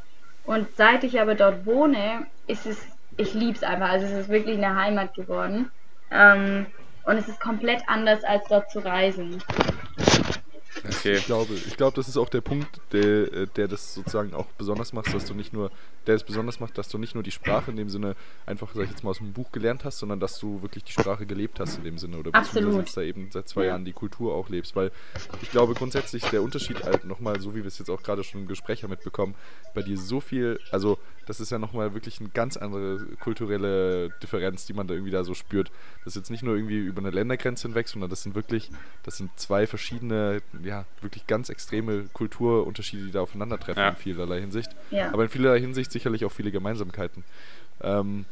Und seit ich aber dort wohne, ist es, ich liebe es einfach. Also es ist wirklich eine Heimat geworden. Ähm, und es ist komplett anders, als dort zu reisen. Okay. Ich glaube, ich glaube, das ist auch der Punkt, der, äh, der das sozusagen auch besonders macht, dass du nicht nur, der es besonders macht, dass du nicht nur die Sprache in dem Sinne einfach, sag ich jetzt mal, aus dem Buch gelernt hast, sondern dass du wirklich die Sprache gelebt hast in dem Sinne oder beziehungsweise jetzt da eben seit zwei ja. Jahren die Kultur auch lebst. Weil ich glaube grundsätzlich der Unterschied halt nochmal, so wie wir es jetzt auch gerade schon im Gespräch haben mitbekommen, bei dir so viel, also das ist ja nochmal wirklich eine ganz andere kulturelle Differenz, die man da irgendwie da so spürt. Das ist jetzt nicht nur irgendwie über eine Ländergrenze hinweg, sondern das sind wirklich, das sind zwei verschiedene ja, wirklich ganz extreme Kulturunterschiede, die da aufeinandertreffen ja. in vielerlei Hinsicht. Ja. Aber in vielerlei Hinsicht sicherlich auch viele Gemeinsamkeiten. Ähm,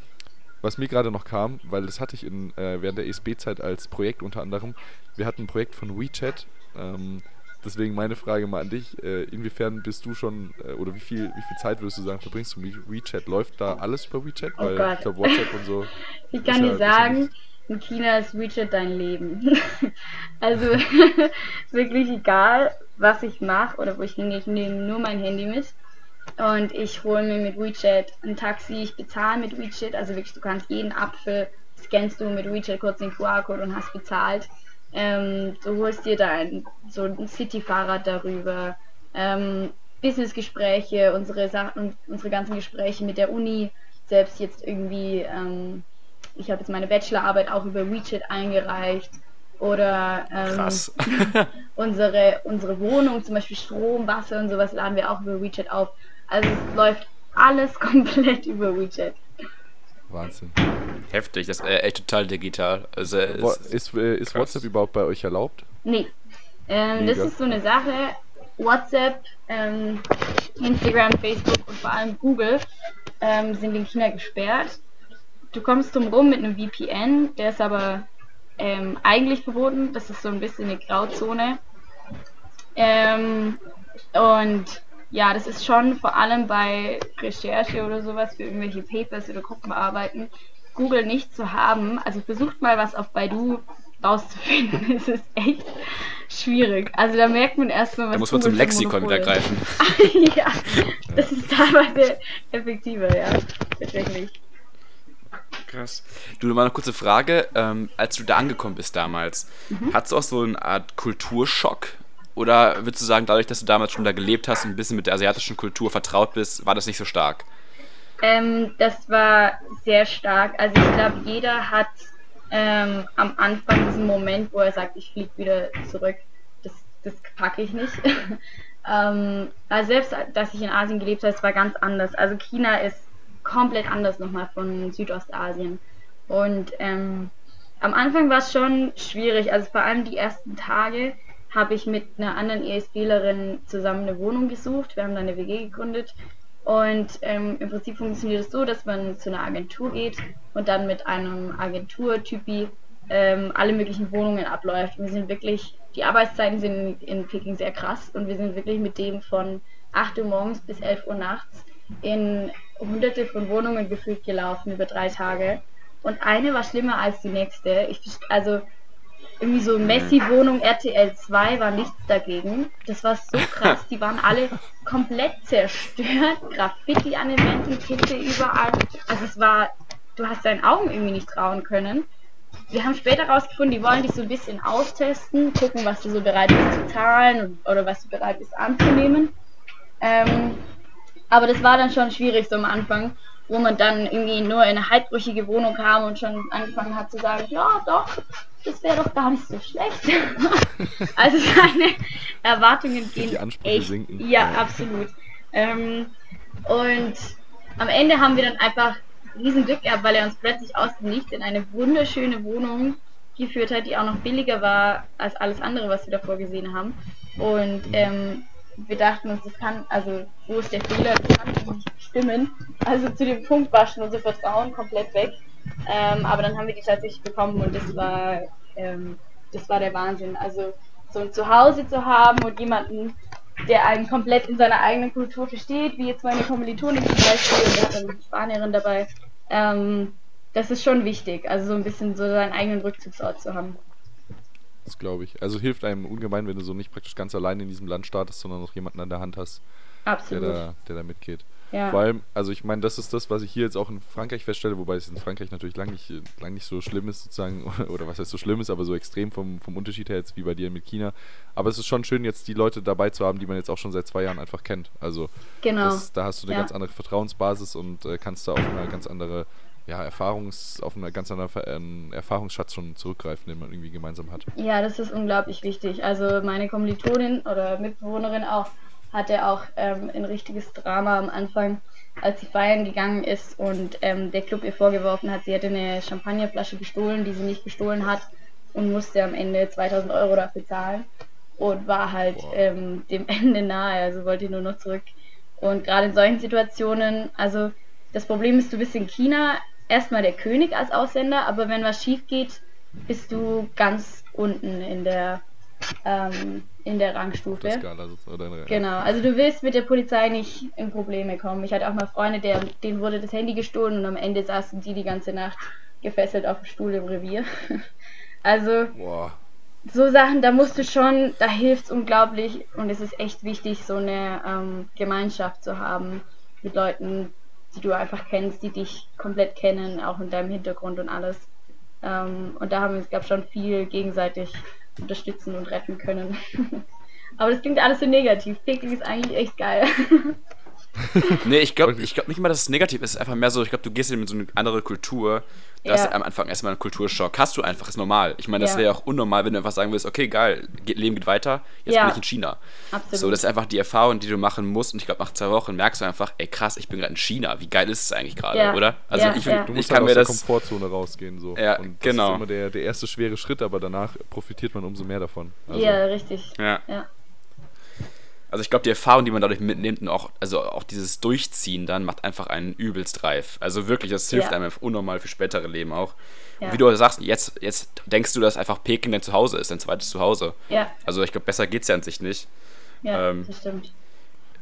was mir gerade noch kam, weil das hatte ich in, äh, während der ESB-Zeit als Projekt unter anderem, wir hatten ein Projekt von WeChat, ähm, deswegen meine Frage mal an dich, äh, inwiefern bist du schon, äh, oder wie viel, wie viel Zeit würdest du sagen, verbringst du mit WeChat? Läuft da alles über WeChat? Oh weil Gott. ich glaube WhatsApp und so. [LAUGHS] Ich kann dir ja, sagen, in China ist WeChat dein Leben. [LAUGHS] also [LAUGHS] wirklich egal, was ich mache oder wo ich hingehe, ich nehme nur mein Handy mit. Und ich hole mir mit WeChat ein Taxi, ich bezahle mit WeChat, also wirklich, du kannst jeden Apfel, scannst du mit WeChat kurz den QR-Code und hast bezahlt. Ähm, du holst dir dein so ein City-Fahrrad darüber. Ähm, Business-Gespräche, unsere Sachen, unsere ganzen Gespräche mit der Uni, selbst jetzt irgendwie ähm, ich habe jetzt meine Bachelorarbeit auch über WeChat eingereicht. Oder ähm, [LAUGHS] unsere, unsere Wohnung, zum Beispiel Strom, Wasser und sowas, laden wir auch über WeChat auf. Also es läuft alles [LAUGHS] komplett über WeChat. Wahnsinn. Heftig, das ist äh, echt total digital. Also, ist, ist, äh, ist WhatsApp überhaupt bei euch erlaubt? Nee. Ähm, das ist so eine Sache. WhatsApp, ähm, Instagram, Facebook und vor allem Google ähm, sind in China gesperrt. Du kommst drum rum mit einem VPN, der ist aber ähm, eigentlich verboten. Das ist so ein bisschen eine Grauzone. Ähm, und ja, das ist schon vor allem bei Recherche oder sowas für irgendwelche Papers oder Gruppenarbeiten Google nicht zu haben. Also versucht mal was auf Baidu rauszufinden. [LAUGHS] es ist echt schwierig. Also da merkt man erstmal, was Da muss man zum Lexikon wieder greifen. [LAUGHS] ja, das ist teilweise effektiver, ja. Tatsächlich. Krass. Du, mal eine kurze Frage. Ähm, als du da angekommen bist damals, mhm. hattest du auch so eine Art Kulturschock? Oder würdest du sagen, dadurch, dass du damals schon da gelebt hast und ein bisschen mit der asiatischen Kultur vertraut bist, war das nicht so stark? Ähm, das war sehr stark. Also ich glaube, jeder hat ähm, am Anfang diesen Moment, wo er sagt, ich fliege wieder zurück. Das, das packe ich nicht. [LAUGHS] ähm, also selbst, dass ich in Asien gelebt habe, es war ganz anders. Also China ist komplett anders nochmal von Südostasien. Und ähm, am Anfang war es schon schwierig, also vor allem die ersten Tage habe ich mit einer anderen ESBlerin zusammen eine Wohnung gesucht. Wir haben dann eine WG gegründet. Und ähm, im Prinzip funktioniert es so, dass man zu einer Agentur geht und dann mit einem Agenturtypi ähm, alle möglichen Wohnungen abläuft. Wir sind wirklich, die Arbeitszeiten sind in Peking sehr krass und wir sind wirklich mit dem von 8 Uhr morgens bis 11 Uhr nachts in hunderte von Wohnungen gefühlt gelaufen über drei Tage. Und eine war schlimmer als die nächste. Ich, also irgendwie so Messi-Wohnung RTL 2 war nichts dagegen. Das war so [LAUGHS] krass, die waren alle komplett zerstört. Graffiti an den Wänden, Kiste überall. Also es war, du hast deinen Augen irgendwie nicht trauen können. Wir haben später rausgefunden, die wollen dich so ein bisschen austesten, gucken, was du so bereit bist zu zahlen oder was du bereit bist anzunehmen. Ähm, aber das war dann schon schwierig so am Anfang, wo man dann irgendwie nur in eine halbbrüchige Wohnung kam und schon angefangen hat zu sagen, ja doch, das wäre doch gar nicht so schlecht. [LAUGHS] also seine Erwartungen gehen die Ansprüche echt, sinken. Ja, absolut. Ähm, und am Ende haben wir dann einfach riesen Glück gehabt, weil er uns plötzlich aus dem Nichts in eine wunderschöne Wohnung geführt hat, die auch noch billiger war als alles andere, was wir davor gesehen haben. Und ähm, wir dachten uns, das kann, also wo ist der Fehler, das kann nicht stimmen. Also zu dem Punkt war schon unser Vertrauen komplett weg. Ähm, aber dann haben wir die tatsächlich bekommen und das war, ähm, das war der Wahnsinn. Also so ein Zuhause zu haben und jemanden, der einen komplett in seiner eigenen Kultur versteht, wie jetzt meine Kommilitonin zum Beispiel, und hat eine Spanierin dabei, ähm, das ist schon wichtig. Also so ein bisschen so seinen eigenen Rückzugsort zu haben. Das glaube ich. Also hilft einem ungemein, wenn du so nicht praktisch ganz allein in diesem Land startest, sondern noch jemanden an der Hand hast, Absolut. Der, da, der da mitgeht. Ja. Vor allem, also ich meine, das ist das, was ich hier jetzt auch in Frankreich feststelle, wobei es in Frankreich natürlich lang nicht, lang nicht so schlimm ist, sozusagen, [LAUGHS] oder was heißt so schlimm ist, aber so extrem vom, vom Unterschied her jetzt wie bei dir mit China. Aber es ist schon schön, jetzt die Leute dabei zu haben, die man jetzt auch schon seit zwei Jahren einfach kennt. Also genau. das, da hast du eine Ja. ganz andere Vertrauensbasis und äh, kannst da auf eine ganz andere, ja, Erfahrungs, auf einen ganz anderen Ver- äh, Erfahrungsschatz schon zurückgreifen, den man irgendwie gemeinsam hat. Ja, das ist unglaublich wichtig. Also meine Kommilitonin oder Mitbewohnerin auch hatte auch ähm, ein richtiges Drama am Anfang, als sie feiern gegangen ist und ähm, der Club ihr vorgeworfen hat, sie hätte eine Champagnerflasche gestohlen, die sie nicht gestohlen hat und musste am Ende 2000 Euro dafür zahlen und war halt ähm, dem [LAUGHS] Ende nahe, also wollte nur noch zurück. Und gerade in solchen Situationen, also das Problem ist, du bist in China erstmal der König als Ausländer, aber wenn was schief geht, bist du ganz unten in der ähm, in der Rangstufe. Skala eine- Genau, also du willst mit der Polizei nicht in Probleme kommen. Ich hatte auch mal Freunde, der, denen wurde das Handy gestohlen und am Ende saßen die die ganze Nacht gefesselt auf dem Stuhl im Revier. [LAUGHS] Also Boah. so Sachen, da musst du schon, da hilft es unglaublich und es ist echt wichtig, so eine ähm, Gemeinschaft zu haben mit Leuten, die du einfach kennst, die dich komplett kennen, auch in deinem Hintergrund und alles. Ähm, und da haben wir uns, glaube ich, schon viel gegenseitig unterstützen und retten können. [LAUGHS] Aber das klingt alles so negativ. Peking ist eigentlich echt geil. [LAUGHS] [LAUGHS] Nee, ich glaube ich glaub nicht mal, dass es negativ ist. Es ist einfach mehr so, ich glaube, du gehst in so eine andere Kultur. Das Ja. ist am Anfang erstmal ein Kulturschock. Hast du einfach, ist normal. Ich meine, das Ja. wäre auch unnormal, wenn du einfach sagen willst, okay, geil, geht, Leben geht weiter, jetzt Ja. bin ich in China. Absolut. So, das ist einfach die Erfahrung, die du machen musst. Und ich glaube, nach zwei Wochen merkst du einfach, ey krass, ich bin gerade in China. Wie geil ist es eigentlich gerade, Ja. oder? Also Ja, ich, ja. Du ich musst kann halt mir aus der das. Komfortzone rausgehen. So. Ja, und das genau. ist immer der, der erste schwere Schritt, aber danach profitiert man umso mehr davon. Also, ja, richtig. Ja. Also ich glaube, die Erfahrung, die man dadurch mitnimmt und auch, also auch dieses Durchziehen dann macht einfach einen übelst reif. Also wirklich, das hilft Ja. einem unnormal für spätere Leben auch. Ja. Und wie du sagst, jetzt, jetzt denkst du, dass einfach Peking dein Zuhause ist, dein zweites Zuhause. Ja, Also ich glaube, besser geht's ja an sich nicht. ja, Ähm, das stimmt.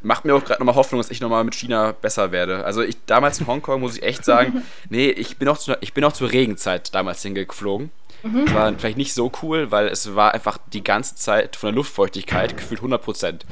Macht mir auch gerade nochmal Hoffnung, dass ich nochmal mit China besser werde. Also ich damals in Hongkong muss ich echt sagen, [LAUGHS] nee, ich bin auch zu, ich bin auch zur Regenzeit damals hingeflogen. Mhm. War vielleicht nicht so cool, weil es war einfach die ganze Zeit von der Luftfeuchtigkeit gefühlt 100 Prozent.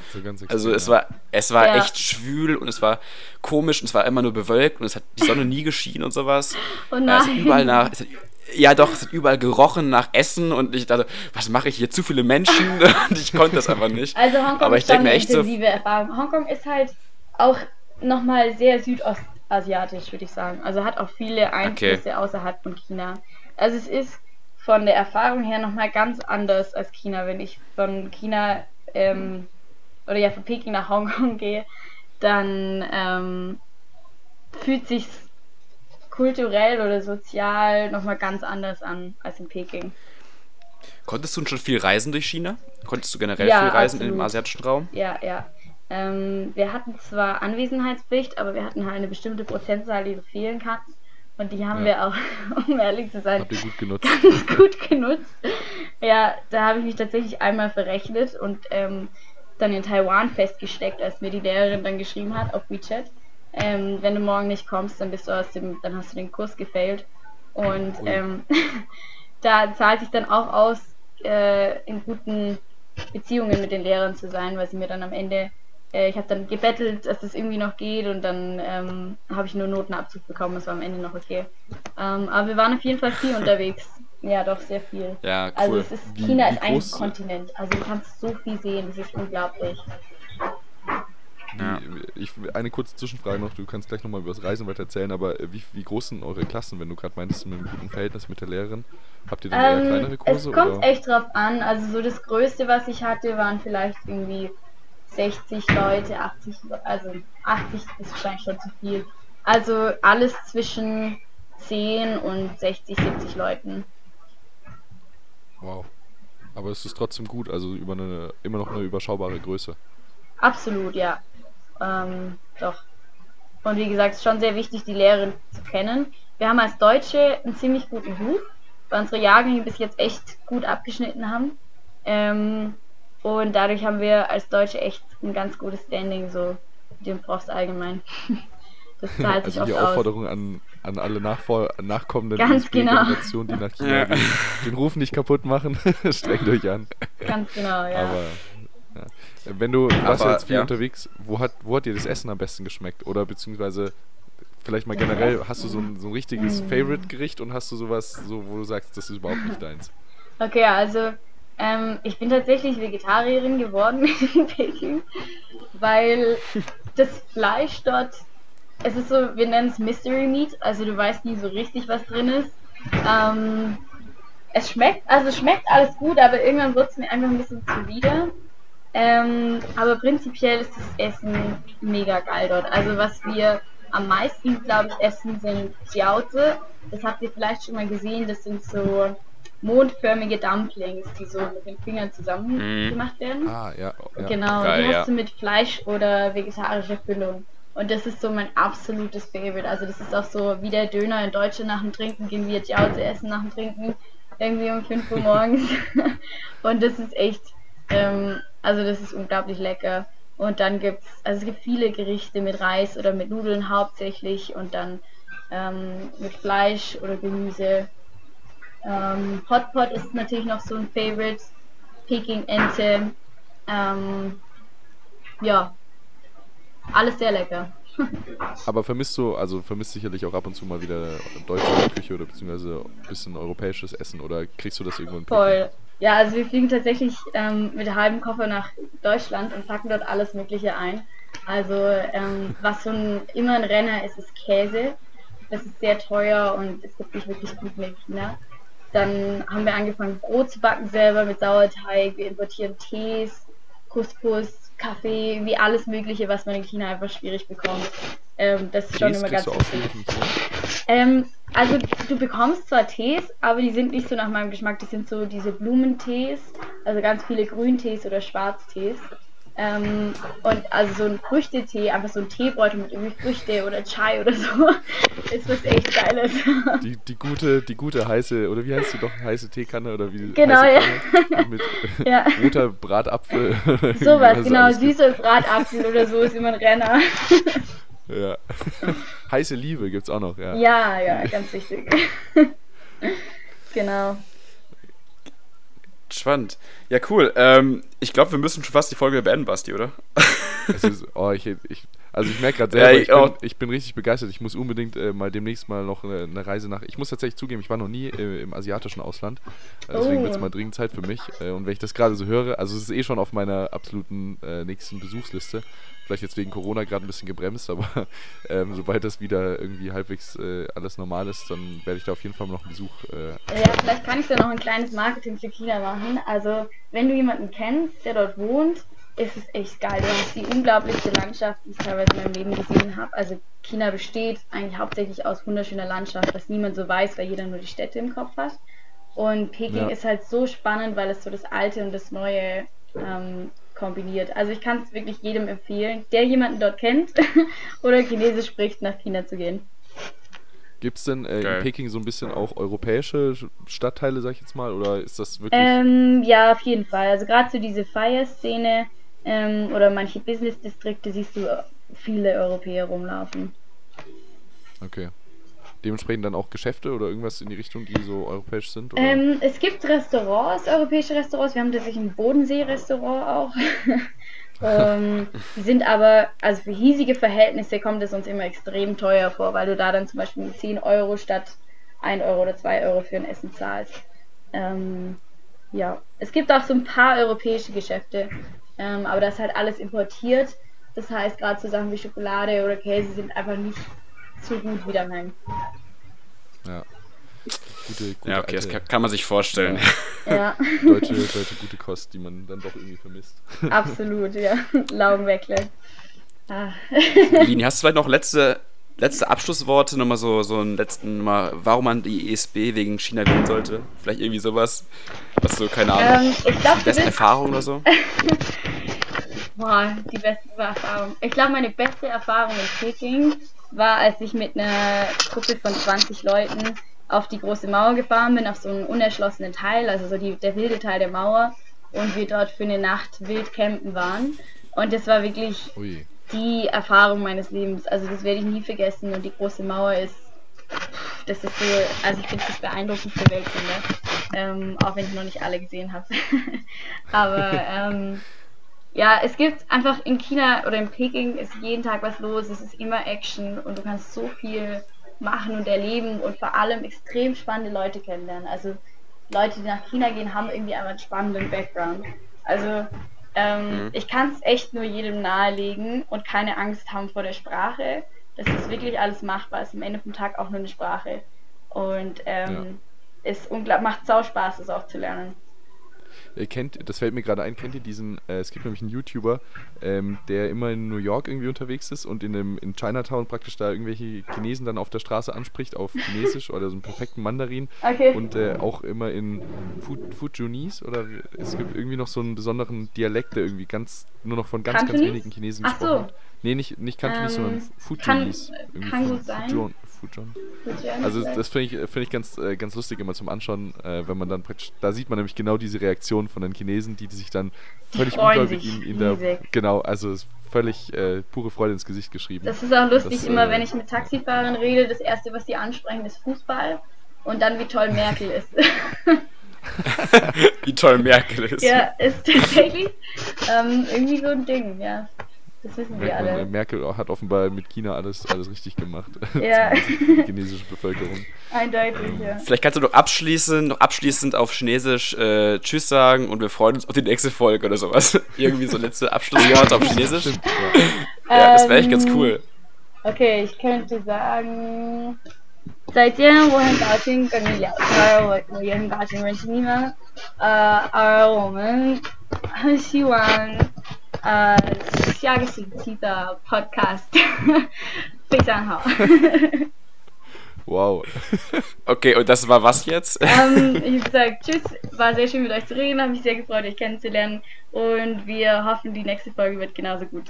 Also extrem, es war, es war Ja. echt schwül und es war komisch und es war immer nur bewölkt und es hat die Sonne nie geschienen und sowas. Oh es hat überall nach, es hat, ja doch, es hat überall gerochen nach Essen und ich dachte, was mache ich hier? Zu viele Menschen [LAUGHS] und ich konnte das einfach nicht. Also Hongkong Aber ich ist schon mir echt so, intensive Erfahrung. Hongkong ist halt auch nochmal sehr südostasiatisch, würde ich sagen. Also hat auch viele Einflüsse außerhalb von China. Also es ist von der Erfahrung her nochmal ganz anders als China. Wenn ich von China ähm, oder ja von Peking nach Hongkong [LAUGHS] gehe, dann ähm, fühlt sich kulturell oder sozial nochmal ganz anders an als in Peking. konntest du schon viel reisen durch China? Konntest du generell Ja, viel reisen absolut. asiatischen Raum? Ja, ja. Ähm, wir hatten zwar Anwesenheitspflicht, aber wir hatten halt eine bestimmte Prozentzahl, die du fehlen kannst. Und die haben Ja. wir auch, [LAUGHS] um ehrlich zu sein, gut genutzt. [LAUGHS] ganz gut genutzt. Ja, da habe ich mich tatsächlich einmal verrechnet und ähm, dann in Taiwan festgesteckt, als mir die Lehrerin dann geschrieben hat auf WeChat. ähm, wenn du morgen nicht kommst, dann bist du aus dem, dann hast du den Kurs gefailt. Und ähm, [LAUGHS] da zahlt sich dann auch aus, äh, in guten Beziehungen mit den Lehrern zu sein, weil sie mir dann am Ende, äh, ich habe dann gebettelt, dass das irgendwie noch geht und dann ähm, habe ich nur Notenabzug bekommen, das war am Ende noch okay. Ähm, aber wir waren auf jeden Fall viel unterwegs. Ja, doch, sehr viel. Ja, cool. Also es ist, wie, China wie ist ein Kontinent. Also du kannst so viel sehen, das ist unglaublich. Ja. Ich, eine kurze Zwischenfrage noch, du kannst gleich nochmal über das Reisen weiter erzählen, aber äh, wie, wie groß sind eure Klassen, wenn du gerade meintest, mit einem guten Verhältnis mit der Lehrerin? Habt ihr denn ähm, eher kleinere Kurse? Es kommt oder? echt drauf an, also so das Größte, was ich hatte, waren vielleicht irgendwie 60 Leute, 80, also 80 ist wahrscheinlich schon zu viel. Also alles zwischen 10 und 60, 70 Leuten. Wow. Aber es ist trotzdem gut, also über eine, immer noch eine überschaubare Größe. Absolut, ja. Ähm, doch. Und wie gesagt, es ist schon sehr wichtig, die Lehrerin zu kennen. Wir haben als Deutsche einen ziemlich guten Ruf, weil unsere Jahrgänge bis jetzt echt gut abgeschnitten haben. Ähm, und dadurch haben wir als Deutsche echt ein ganz gutes Standing, so den Profs allgemein. [LAUGHS] Das zahlt sich also die Aufforderung an, an alle Nachvor nachkommenden genau. Generationen, die nach China [LAUGHS] gehen, den Ruf nicht kaputt machen, [LAUGHS] strengt euch an. Ganz genau, ja. Aber ja. Wenn du warst Aber, jetzt viel ja. unterwegs, wo hat, wo hat dir das Essen am besten geschmeckt? Oder beziehungsweise vielleicht mal generell, hast du so ein, so ein richtiges mm. Favorite-Gericht und hast du sowas, so, wo du sagst, das ist überhaupt nicht deins? Okay, also ähm, ich bin tatsächlich Vegetarierin geworden [LAUGHS] in Peking, weil das Fleisch dort, es ist so, wir nennen es Mystery Meat, also du weißt nie so richtig, was drin ist. Ähm, es schmeckt, also schmeckt alles gut, aber irgendwann wird es mir einfach ein bisschen zuwider. Ähm, aber prinzipiell ist das Essen mega geil dort. Also was wir am meisten, glaube ich, essen, sind Jiaozi. Das habt ihr vielleicht schon mal gesehen. Das sind so mondförmige Dumplings, die so mit den Fingern zusammen mm. gemacht werden. Ah, ja. ja. Genau, geil, die hast du mit Fleisch oder vegetarischer Füllung. Und das ist so mein absolutes Favorite. Also das ist auch so wie der Döner in Deutschland nach dem Trinken, gehen wir Jiaozi essen nach dem Trinken. Irgendwie um 5 Uhr morgens. [LAUGHS] Und das ist echt ähm, also das ist unglaublich lecker. Und dann gibt es, also es gibt viele Gerichte mit Reis oder mit Nudeln hauptsächlich und dann ähm, mit Fleisch oder Gemüse. Ähm, Hotpot ist natürlich noch so ein Favorite. Peking-Ente. Ähm, ja, alles sehr lecker. [LAUGHS] Aber vermisst du, also vermisst sicherlich auch ab und zu mal wieder deutsche Küche oder beziehungsweise ein bisschen europäisches Essen oder kriegst du das irgendwann? Voll. Ja, also wir fliegen tatsächlich ähm, mit halbem Koffer nach Deutschland und packen dort alles Mögliche ein. Also ähm, was so ein, immer ein Renner ist, ist Käse. Das ist sehr teuer und es gibt nicht wirklich gut mit China. Dann haben wir angefangen Brot zu backen selber mit Sauerteig. Wir importieren Tees, Couscous, Kaffee, wie alles Mögliche, was man in China einfach schwierig bekommt. Ähm, das ist schon immer ganz wichtig. Ähm, also du bekommst zwar Tees, aber die sind nicht so nach meinem Geschmack. Die sind so diese Blumentees, also ganz viele Grüntees oder Schwarztees. Ähm, und also so ein Früchtetee, einfach so ein Teebeutel mit irgendwie Früchte oder Chai oder so, [LAUGHS] ist was echt Geiles. Die, die gute, die gute heiße, oder wie heißt sie doch, heiße Teekanne oder wie? Genau, ja. Mit [LAUGHS] ja. roter Bratapfel. [LAUGHS] Sowas, genau, süßer Bratapfel oder so ist immer ein Renner. Ja. Heiße Liebe gibt's auch noch, ja. Ja, ja, ganz wichtig. genau. Spannend. Ja, cool. Ähm, ich glaube, wir müssen schon fast die Folge beenden, Basti, oder? Ist, oh, ich, ich, also ich merke gerade selber, ja, ich, ich, bin, ich, bin, richtig begeistert. Ich muss unbedingt äh, mal demnächst mal noch eine, eine, Reise nach. Ich muss tatsächlich zugeben, ich war noch nie äh, im asiatischen Ausland. Äh, deswegen oh. wird es mal dringend Zeit für mich. Äh, und wenn ich das gerade so höre, also es ist eh schon auf meiner absoluten äh, nächsten Besuchsliste. Vielleicht jetzt wegen Corona gerade ein bisschen gebremst, aber [LAUGHS] ähm, sobald das wieder irgendwie halbwegs äh, alles normal ist, dann werde ich da auf jeden Fall noch einen Besuch. ja, vielleicht kann ich da noch ein kleines Marketing für China machen. Also wenn du jemanden kennst, der dort wohnt, ist es echt geil. Du hast die unglaublichste Landschaft, die ich teilweise in meinem Leben gesehen habe. Also China besteht eigentlich hauptsächlich aus wunderschöner Landschaft, was niemand so weiß, weil jeder nur die Städte im Kopf hat. Und Peking ja. ist halt so spannend, weil es so das Alte und das Neue ähm, kombiniert. Also ich kann es wirklich jedem empfehlen, der jemanden dort kennt [LAUGHS] oder Chinesisch spricht, nach China zu gehen. Gibt es denn äh, in Peking so ein bisschen auch europäische Stadtteile, sag ich jetzt mal, oder ist das wirklich... Ähm, ja, auf jeden Fall. Also gerade so diese Fire-Szene ähm, oder manche Business-Distrikte siehst du viele Europäer rumlaufen. Okay. Dementsprechend dann auch Geschäfte oder irgendwas in die Richtung, die so europäisch sind? Ähm, es gibt Restaurants, europäische Restaurants. Wir haben tatsächlich ein Bodensee-Restaurant auch. [LAUGHS] ähm, die sind aber, also für hiesige Verhältnisse kommt es uns immer extrem teuer vor, weil du da dann zum Beispiel mit 10 Euro statt 1 Euro oder 2 Euro für ein Essen zahlst. Ähm, ja, es gibt auch so ein paar europäische Geschäfte, ähm, aber das ist halt alles importiert. Das heißt, gerade so Sachen wie Schokolade oder Käse sind einfach nicht so gut wie daheim. Ja. Gute, gute ja, okay, alte, das kann, kann, man sich vorstellen. Ja. [LAUGHS] deutsche, deutsche gute Kost, die man dann doch irgendwie vermisst. Absolut, ja. [LAUGHS] Laugenweckle. Ah. Lini, hast du vielleicht noch letzte, letzte Abschlussworte, nochmal so, so einen letzten Mal, warum man die ESB wegen China wählen sollte? Vielleicht irgendwie sowas, was so, keine Ahnung, ähm, ich glaub, die besten Erfahrungen oder so? [LAUGHS] Boah, die beste Erfahrung. Ich glaube, meine beste Erfahrung in Peking war, als ich mit einer Gruppe von 20 Leuten auf die große Mauer gefahren bin, auf so einen unerschlossenen Teil, also so die, der wilde Teil der Mauer und wir dort für eine Nacht wild campen waren. Und das war wirklich Ui. Die Erfahrung meines Lebens. Also das werde ich nie vergessen und die große Mauer ist, das ist so, also ich finde das beeindruckendste Weltwunder, ähm, auch wenn ich noch nicht alle gesehen habe. [LAUGHS] Aber ähm, ja, es gibt einfach in China oder in Peking ist jeden Tag was los, es ist immer Action und du kannst so viel machen und erleben und vor allem extrem spannende Leute kennenlernen. Also Leute, die nach China gehen, haben irgendwie einen spannenden Background. Also ähm, mhm. ich kann es echt nur jedem nahelegen und keine Angst haben vor der Sprache. Das ist wirklich alles machbar. Es ist am Ende vom Tag auch nur eine Sprache. Und ähm, ja. es macht sau Spaß, es auch zu lernen. Äh, kennt, das fällt mir gerade ein, kennt ihr diesen, äh, es gibt nämlich einen YouTuber, ähm, der immer in New York irgendwie unterwegs ist und in, dem, in Chinatown praktisch da irgendwelche Chinesen dann auf der Straße anspricht auf Chinesisch oder so einen perfekten Mandarin okay. und äh, auch immer in Fujunese oder es gibt irgendwie noch so einen besonderen Dialekt, der irgendwie ganz, nur noch von ganz, Cantonese? ganz wenigen Chinesen gesprochen so. wird. Nee, nicht, nicht Cantonese, ähm, sondern Fujunese. Kann, kann gut sein. Fujian, Fujian. Also das finde ich, find ich ganz, äh, ganz lustig immer zum Anschauen, äh, wenn man dann praktisch, da sieht man nämlich genau diese Reaktion von den Chinesen, die, die sich dann völlig ungläubig in, in der, genau, also völlig äh, pure Freude ins Gesicht geschrieben. Das ist auch lustig, das, immer äh, wenn ich mit Taxifahrern rede, das erste, was sie ansprechen, ist Fußball und dann wie toll Merkel [LAUGHS] ist. wie toll Merkel ist. Ja, ist tatsächlich ähm, irgendwie so ein Ding, ja. Das wissen wir alle. Äh, Merkel hat offenbar mit China alles, alles richtig gemacht. [LAUGHS] Ja. [LAUGHS] die chinesische Bevölkerung. Eindeutig, ja. Vielleicht kannst du noch abschließend, noch abschließend auf Chinesisch äh, Tschüss sagen und wir freuen uns auf die nächste Folge oder sowas. [LAUGHS] Irgendwie so letzte Abschlussworte auf Chinesisch. Stimmt, ja. ja, das wäre echt ganz ähm, cool. Okay, ich könnte sagen. 再见，我很高兴跟你聊天，我我也很高兴认识你们。呃，而我们很希望 呃下个星期的 Podcast [LAUGHS] 非常好。Wow. Okay, und das war was jetzt? [LAUGHS] Ähm, ich habe gesagt, tschüss, war sehr schön mit euch zu reden, habe mich sehr gefreut, euch kennenzulernen und wir hoffen, die nächste Folge wird genauso gut.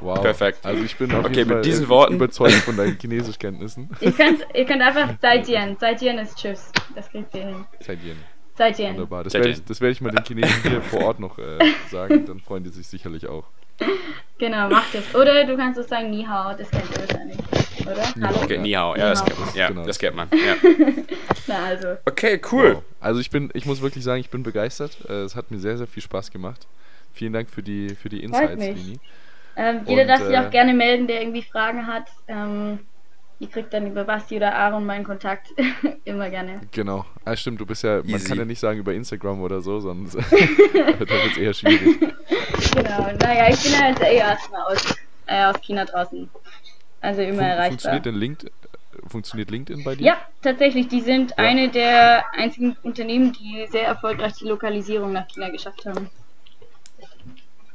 Wow. Perfekt. Also ich bin auf okay, jeden mit Fall diesen Worten überzeugt von deinen Chinesischkenntnissen. ihr, könnt, ihr könnt einfach [LAUGHS] Zaijian. Zaijian ist Tschüss. Das kriegt ihr hin. Zaijian. Zaijian. Wunderbar. Das werde ich, werd ich mal den Chinesen hier vor Ort noch äh, [LAUGHS] sagen. Dann freuen die sich sicherlich auch. Genau, mach das. Oder du kannst auch sagen Ni Hao. Das kennt ihr wahrscheinlich. Oder? Hallo? Okay, Ni Hao. Ja, das kennt man. Ja, genau. das kennt man. [LAUGHS] Ja. Na also. Okay, cool. Wow. Also ich bin, ich muss wirklich sagen, ich bin begeistert. Äh, es hat mir sehr, sehr viel Spaß gemacht. Vielen Dank für die, für die Insights, Lini. Ähm, jeder und, darf sich auch äh, gerne melden, der irgendwie Fragen hat. Ähm, ihr kriegt dann über Basti oder Aaron meinen Kontakt. [LAUGHS] Immer gerne. Genau. Ah, stimmt, du bist ja, Easy. man kann ja nicht sagen über Instagram oder so, sonst da [LAUGHS] wird es eher schwierig. Genau, naja, ich bin ja jetzt eher erstmal aus, äh, aus China draußen. Also immer Fun erreichbar. Funktioniert denn LinkedIn, funktioniert LinkedIn bei dir? Ja, tatsächlich. Die sind ja. eine der einzigen Unternehmen, die sehr erfolgreich die Lokalisierung nach China geschafft haben.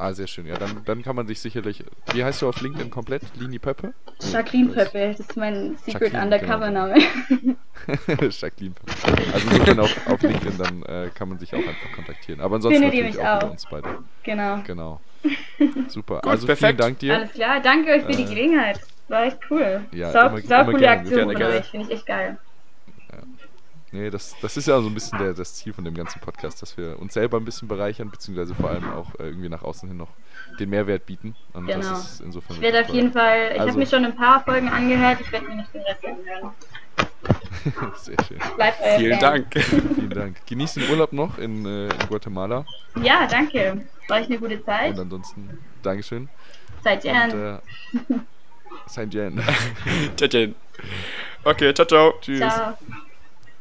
Ah, sehr schön. Ja, dann, dann kann man sich sicherlich. Wie heißt du auf LinkedIn komplett? Lini Pöppe? Jacqueline Pöppe, das ist mein Secret genau. Undercover-Name. Genau. [LAUGHS] [LAUGHS] Jacqueline Pöppe. Also insofern auf, auf LinkedIn, dann äh, kann man sich auch einfach kontaktieren. Aber ansonsten Findet natürlich auch, auch uns beide. Genau. Genau. [LAUGHS] Super. Gut, also perfekt. vielen Dank dir. Alles klar, danke euch für die äh, Gelegenheit. War echt cool. Ja, sau, immer, sau immer coole Aktion von euch, finde ich echt geil. Nee, das, das ist ja so ein bisschen der, das Ziel von dem ganzen Podcast, dass wir uns selber ein bisschen bereichern, beziehungsweise vor allem auch äh, irgendwie nach außen hin noch den Mehrwert bieten. Und genau. das ist insofern ich werde auf jeden Fall, ich also, habe mir schon ein paar Folgen angehört, ich werde mir nicht den Rest anhören. [LAUGHS] Sehr schön. Vielen Fan. Dank. Vielen Dank. Genießt den Urlaub noch in, äh, in Guatemala. Ja, danke. War ich eine gute Zeit. Und ansonsten, Dankeschön. Seid Jen. Äh, Jen. ciao, Jen. Okay, ciao, ciao. Tschüss. Ciao.